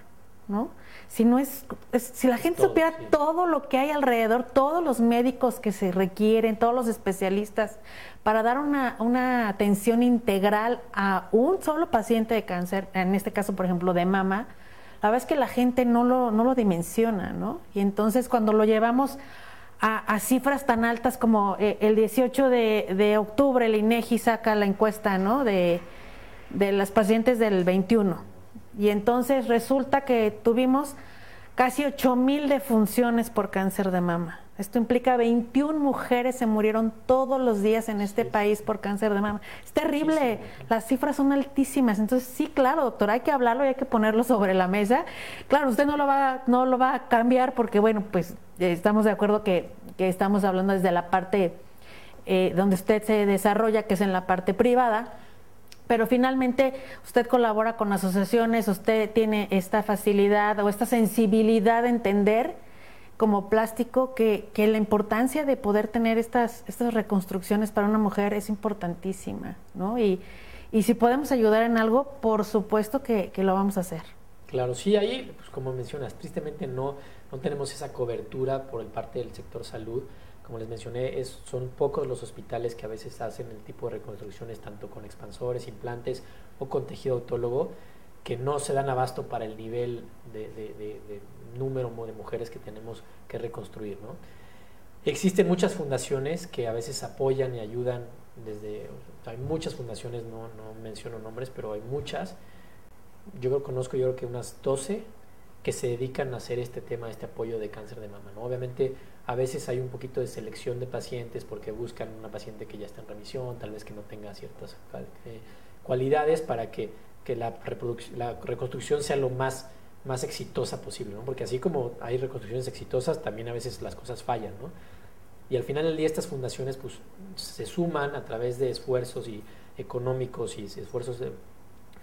Speaker 1: ¿no? Si no es, si la gente supiera todo lo que hay alrededor, todos los médicos que se requieren, todos los especialistas, para dar una, una atención integral a un solo paciente de cáncer, en este caso, por ejemplo, de mama, la verdad es que la gente no lo, no lo dimensiona, ¿no? Y entonces cuando lo llevamos a, cifras tan altas como eh, el 18 de, de, octubre, el INEGI saca la encuesta, ¿no? De, de las pacientes del 21 y entonces resulta que tuvimos casi 8 mil defunciones por cáncer de mama. Esto implica 21 mujeres se murieron todos los días en este país por cáncer de mama. Es terrible, las cifras son altísimas. Entonces, sí, claro, doctor, hay que hablarlo y hay que ponerlo sobre la mesa. Claro, usted no lo va, no lo va a cambiar porque, bueno, pues eh, estamos de acuerdo que, que estamos hablando desde la parte eh, donde usted se desarrolla, que es en la parte privada pero finalmente usted colabora con asociaciones, usted tiene esta facilidad o esta sensibilidad de entender como plástico que, la importancia de poder tener estas, estas reconstrucciones para una mujer es importantísima, ¿no? Y, y si podemos ayudar en algo, por supuesto que, que, lo vamos a hacer.
Speaker 2: Claro, sí, ahí, pues como mencionas, tristemente no, no tenemos esa cobertura por el parte del sector salud. Como les mencioné, son pocos los hospitales que a veces hacen el tipo de reconstrucciones, tanto con expansores, implantes o con tejido autólogo, que no se dan abasto para el nivel de, de número de mujeres que tenemos que reconstruir. ¿no? Existen muchas fundaciones que a veces apoyan y ayudan desde, hay muchas fundaciones, no, no menciono nombres, pero hay muchas. Yo creo, conozco yo creo que unas 12 que se dedican a hacer este tema, este apoyo de cáncer de mama. ¿no? Obviamente a veces hay un poquito de selección de pacientes porque buscan una paciente que ya está en remisión, tal vez que no tenga ciertas eh, cualidades para que, que la, la reconstrucción sea lo más más exitosa posible, ¿no? Porque así como hay reconstrucciones exitosas, también a veces las cosas fallan, ¿no? Y al final del día estas fundaciones pues, se suman a través de esfuerzos y económicos y esfuerzos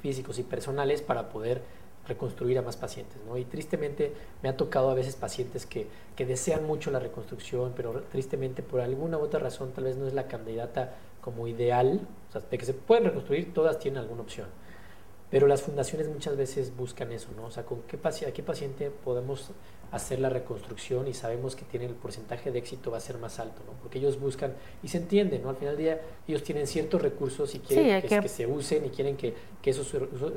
Speaker 2: físicos y personales para poder reconstruir a más pacientes. ¿no? Y tristemente me ha tocado a veces pacientes que, que desean mucho la reconstrucción, pero tristemente por alguna u otra razón tal vez no es la candidata como ideal, o sea, de que se pueden reconstruir, todas tienen alguna opción. Pero las fundaciones muchas veces buscan eso, ¿no? O sea, ¿con qué, a qué paciente podemos hacer la reconstrucción y sabemos que tiene el porcentaje de éxito va a ser más alto, ¿no? Porque ellos buscan y se entiende, ¿no? Al final del día ellos tienen ciertos recursos y quieren que, se usen y quieren que, que esos,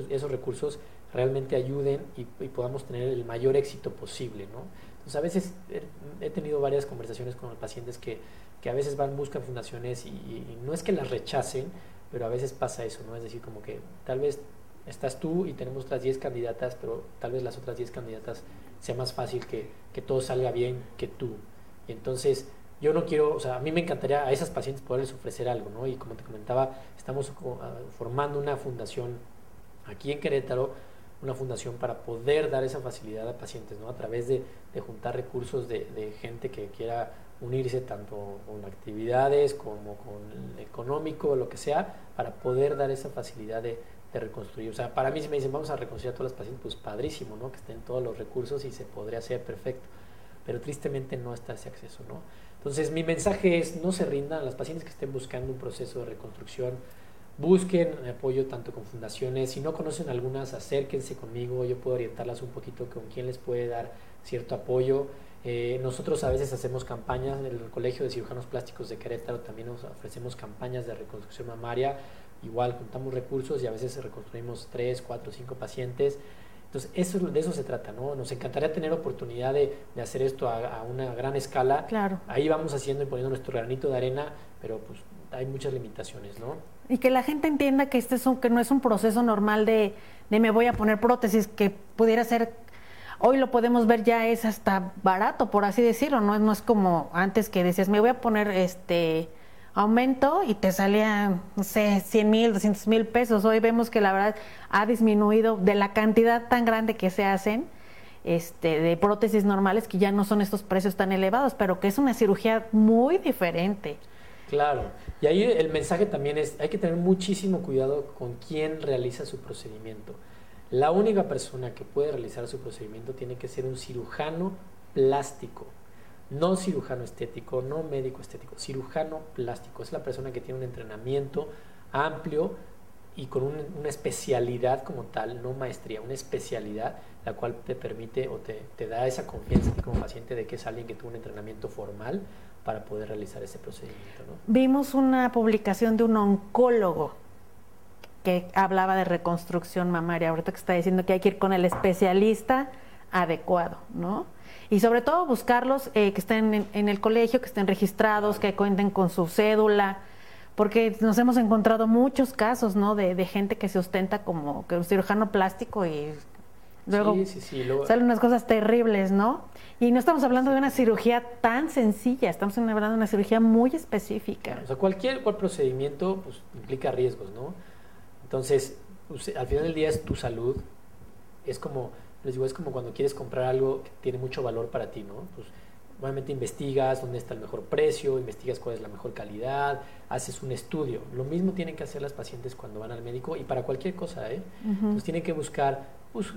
Speaker 2: esos recursos realmente ayuden y, podamos tener el mayor éxito posible, ¿no? Entonces a veces he tenido varias conversaciones con pacientes que, que a veces van, buscan fundaciones y, y no es que las rechacen, pero a veces pasa eso, ¿no? Es decir, como que tal vez estás tú y tenemos otras 10 candidatas, pero tal vez las otras 10 candidatas sea más fácil que, que, todo salga bien que tú. Y entonces yo no quiero, o sea, a mí me encantaría a esas pacientes poderles ofrecer algo, ¿no? Y como te comentaba, estamos ah, formando una fundación aquí en Querétaro, una fundación para poder dar esa facilidad a pacientes, ¿no? A través de, de juntar recursos de, de, gente que quiera unirse tanto con actividades como con económico, lo que sea, para poder dar esa facilidad de, reconstruir. O sea, para mí si me dicen vamos a reconstruir a todos los pacientes, pues padrísimo, ¿no? Que estén todos los recursos y se podría hacer perfecto. Pero tristemente no está ese acceso, ¿no? Entonces mi mensaje es no se rindan, las pacientes que estén buscando un proceso de reconstrucción, busquen apoyo tanto con fundaciones, si no conocen algunas, acérquense conmigo, yo puedo orientarlas un poquito con quién les puede dar cierto apoyo. Eh, nosotros a veces hacemos campañas, en el Colegio de Cirujanos Plásticos de Querétaro también nos ofrecemos campañas de reconstrucción mamaria igual juntamos recursos y a veces reconstruimos tres, cuatro, cinco pacientes. Entonces, eso, de eso se trata, ¿no? Nos encantaría tener oportunidad de, de hacer esto a, una gran escala.
Speaker 1: Claro.
Speaker 2: Ahí vamos haciendo y poniendo nuestro granito de arena, pero pues hay muchas limitaciones, ¿no?
Speaker 1: Y que la gente entienda que este es un, que no es un proceso normal de, de me voy a poner prótesis, que pudiera ser hoy lo podemos ver ya es hasta barato, por así decirlo, no, no es como antes que decías, me voy a poner este aumento y te salía, no sé, 100 mil, 200 mil pesos. Hoy vemos que la verdad ha disminuido de la cantidad tan grande que se hacen este, de prótesis normales, que ya no son estos precios tan elevados, pero que es una cirugía muy diferente.
Speaker 2: Claro, y ahí el mensaje también es, hay que tener muchísimo cuidado con quién realiza su procedimiento. La única persona que puede realizar su procedimiento tiene que ser un cirujano plástico no cirujano estético, no médico estético, cirujano plástico. Es la persona que tiene un entrenamiento amplio y con una especialidad como tal, no maestría, una especialidad, la cual te permite o te, da esa confianza como paciente de que es alguien que tuvo un entrenamiento formal para poder realizar ese procedimiento.
Speaker 1: Vimos una publicación de un oncólogo que hablaba de reconstrucción mamaria, ahorita que está diciendo que hay que ir con el especialista adecuado, ¿no? Y sobre todo buscarlos eh, que estén en, el colegio, que estén registrados, que cuenten con su cédula, porque nos hemos encontrado muchos casos, ¿no? De, gente que se ostenta como que un cirujano plástico y luego, salen unas cosas terribles, ¿no? Y no estamos hablando de una cirugía tan sencilla, estamos hablando de una cirugía muy específica.
Speaker 2: O sea, cualquier procedimiento pues, implica riesgos, ¿no? Entonces, pues, al final del día es tu salud, es como les digo, es como cuando quieres comprar algo que tiene mucho valor para ti, ¿no? Pues obviamente investigas dónde está el mejor precio, investigas cuál es la mejor calidad, haces un estudio. Lo mismo tienen que hacer las pacientes cuando van al médico y para cualquier cosa, ¿eh? Entonces tienen que buscar pues,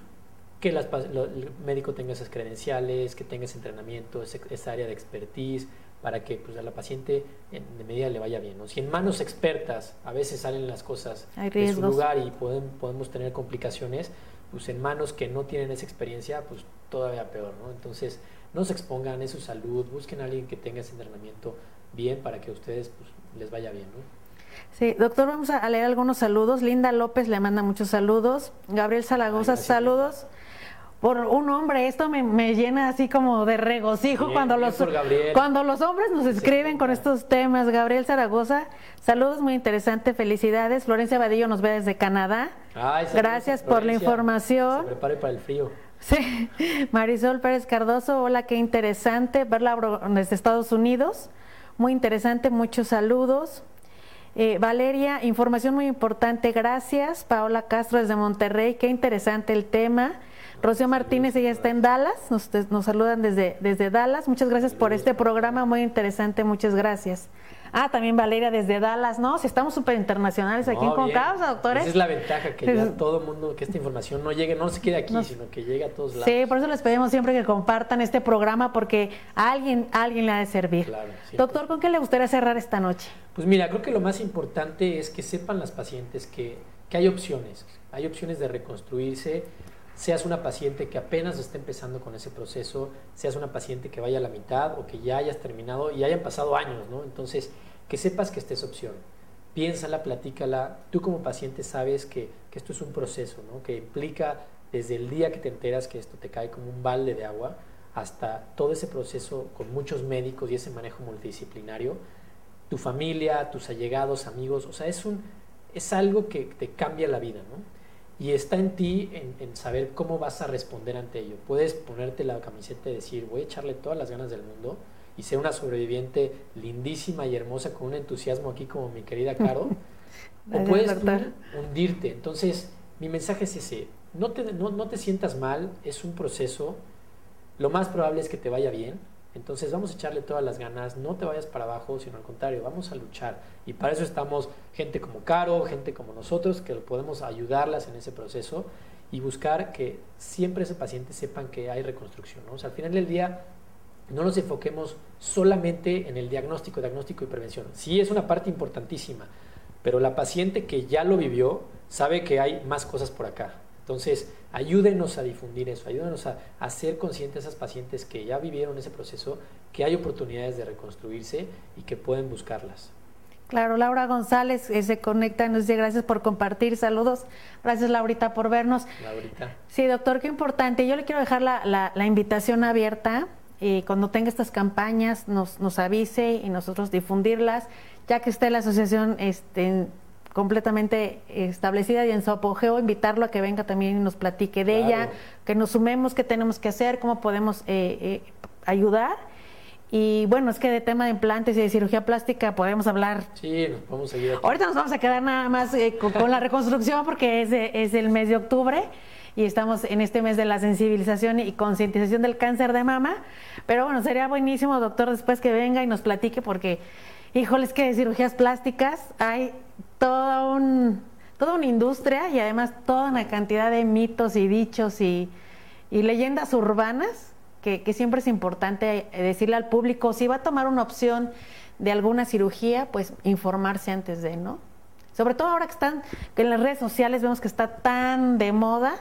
Speaker 2: que el médico tenga esas credenciales, que tenga ese entrenamiento, esa área de expertise, para que pues, a la paciente en, de medida le vaya bien. ¿no? Si en manos expertas a veces salen las cosas de su lugar y podemos tener complicaciones, pues en manos que no tienen esa experiencia, pues todavía peor, ¿no? Entonces, no se expongan, es su salud, busquen a alguien que tenga ese entrenamiento bien para que a ustedes pues, les vaya bien, ¿no?
Speaker 1: Sí, doctor, vamos a leer algunos saludos. Linda López le manda muchos saludos. Gabriel Zaragoza, saludos. Por un hombre, esto me, llena así como de regocijo cuando, los, cuando los hombres nos escriben con estos temas. Gabriel Zaragoza, saludos muy interesante, felicidades. Florencia Vadillo nos ve desde Canadá. Gracias por la información.
Speaker 2: Se prepare para el frío.
Speaker 1: Sí, [LAUGHS] Marisol Pérez Cardoso, hola, qué interesante verla desde Estados Unidos. Muy interesante, muchos saludos. Eh, Valeria, información muy importante, gracias. Paola Castro desde Monterrey, qué interesante el tema. Rocío Martínez, ella está en Dallas, nos, nos saludan desde, desde Dallas. Muchas gracias por este programa, muy interesante, muchas gracias. Ah, también Valeria desde Dallas, ¿no? Si estamos súper internacionales aquí en Concausa, doctores.
Speaker 2: Esa es la ventaja, que ya todo el mundo, que esta información no llegue, no se quede aquí, sino que llegue a todos lados. Sí,
Speaker 1: por eso les pedimos siempre que compartan este programa, porque a alguien, alguien le ha de servir. Claro, Doctor, ¿con qué le gustaría cerrar esta noche?
Speaker 2: Pues mira, creo que lo más importante es que sepan las pacientes que, que hay opciones, hay opciones de reconstruirse, seas una paciente que apenas está empezando con ese proceso, seas una paciente que vaya a la mitad o que ya hayas terminado y hayan pasado años, ¿no? Entonces, que sepas que esta es opción. Piénsala, platícala. Tú como paciente sabes que, esto es un proceso, ¿no? Que implica desde el día que te enteras que esto te cae como un balde de agua hasta todo ese proceso con muchos médicos y ese manejo multidisciplinario, tu familia, tus allegados, amigos, o sea, es, un, es algo que te cambia la vida, ¿no? Y está en ti en, saber cómo vas a responder ante ello. Puedes ponerte la camiseta y decir, voy a echarle todas las ganas del mundo y ser una sobreviviente lindísima y hermosa con un entusiasmo aquí como mi querida Caro, [LAUGHS] o puedes hundirte. Entonces, mi mensaje es ese, no te, no, no te sientas mal, es un proceso, lo más probable es que te vaya bien, entonces vamos a echarle todas las ganas, no te vayas para abajo, sino al contrario, vamos a luchar. Y para eso estamos gente como Caro, gente como nosotros, que podemos ayudarlas en ese proceso y buscar que siempre ese paciente sepan que hay reconstrucción. O sea, al final del día no nos enfoquemos solamente en el diagnóstico, diagnóstico y prevención. Sí es una parte importantísima, pero la paciente que ya lo vivió sabe que hay más cosas por acá. Entonces, ayúdenos a difundir eso, ayúdenos a, hacer conscientes a esas pacientes que ya vivieron ese proceso, que hay oportunidades de reconstruirse y que pueden buscarlas.
Speaker 1: Claro, Laura González eh, se conecta, nos dice gracias por compartir, saludos, gracias Laurita por vernos.
Speaker 2: Laurita.
Speaker 1: Sí, doctor, qué importante. Yo le quiero dejar la, invitación abierta y cuando tenga estas campañas nos, nos avise y nosotros difundirlas, ya que esté la asociación este, completamente establecida y en su apogeo, invitarlo a que venga también y nos platique de ella, que nos sumemos qué tenemos que hacer, cómo podemos eh, eh, ayudar. Y bueno, es que de tema de implantes y de cirugía plástica podemos hablar.
Speaker 2: Sí, nos podemos seguir.
Speaker 1: Ahorita nos vamos a quedar nada más eh, con, la reconstrucción porque es, es el mes de octubre y estamos en este mes de la sensibilización y concientización del cáncer de mama. Pero bueno, sería buenísimo, doctor, después que venga y nos platique porque, híjoles, que de cirugías plásticas hay toda, un, toda una industria y además toda una cantidad de mitos y dichos y, leyendas urbanas que, siempre es importante decirle al público, si va a tomar una opción de alguna cirugía, pues informarse antes de, ¿no? Sobre todo ahora que están, que en las redes sociales vemos que está tan de moda,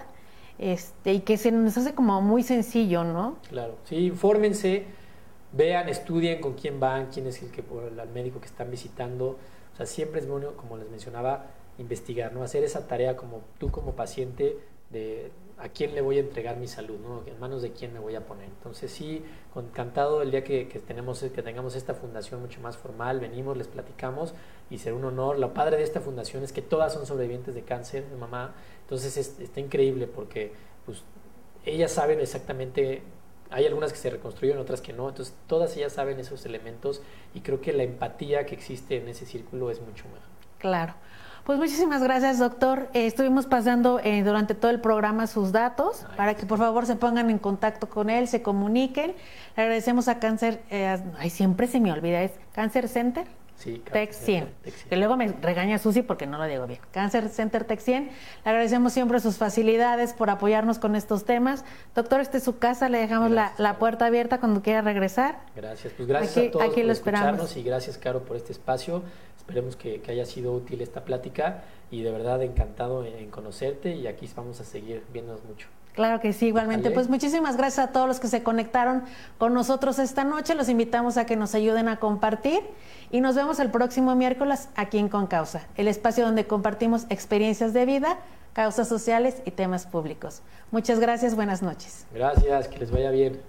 Speaker 1: este, y que se nos hace como muy sencillo, ¿no?
Speaker 2: Claro, sí, infórmense, vean, estudien con quién van, quién es el que el médico que están visitando, sea, siempre es bueno, como les mencionaba, investigar, ¿no? Hacer esa tarea como tú como paciente de a quién le voy a entregar mi salud, ¿no? En manos de quién me voy a poner. Entonces sí, encantado el día que, tenemos, que tengamos esta fundación mucho más formal, venimos, les platicamos y será un honor. Lo padre de esta fundación es que todas son sobrevivientes de cáncer de mamá, entonces está increíble porque pues, ellas saben exactamente hay algunas que se reconstruyen, otras que no, entonces todas ellas saben esos elementos y creo que la empatía que existe en ese círculo es mucho mejor.
Speaker 1: Claro. Pues muchísimas gracias, doctor. Eh, estuvimos pasando eh, durante todo el programa sus datos para que por favor se pongan en contacto con él, se comuniquen. Le agradecemos a Cáncer, eh, ay, siempre se me olvida, es Cáncer Center.
Speaker 2: Sí,
Speaker 1: Tech 100. Que luego me regaña Susi porque no lo digo bien. Cáncer Center Tech 100. Le agradecemos siempre sus facilidades por apoyarnos con estos temas. Doctor, este es su casa, le dejamos la, puerta abierta cuando quiera regresar.
Speaker 2: Gracias, pues gracias a todos por escucharnos y gracias, Caro, por este espacio. Esperemos que, haya sido útil esta plática y de verdad encantado en conocerte y aquí vamos a seguir viéndonos mucho.
Speaker 1: Claro que sí, igualmente. Pues muchísimas gracias a todos los que se conectaron con nosotros esta noche. Los invitamos a que nos ayuden a compartir y nos vemos el próximo miércoles aquí en Concausa, el espacio donde compartimos experiencias de vida, causas sociales y temas públicos. Muchas gracias, buenas noches.
Speaker 2: Gracias, que les vaya bien.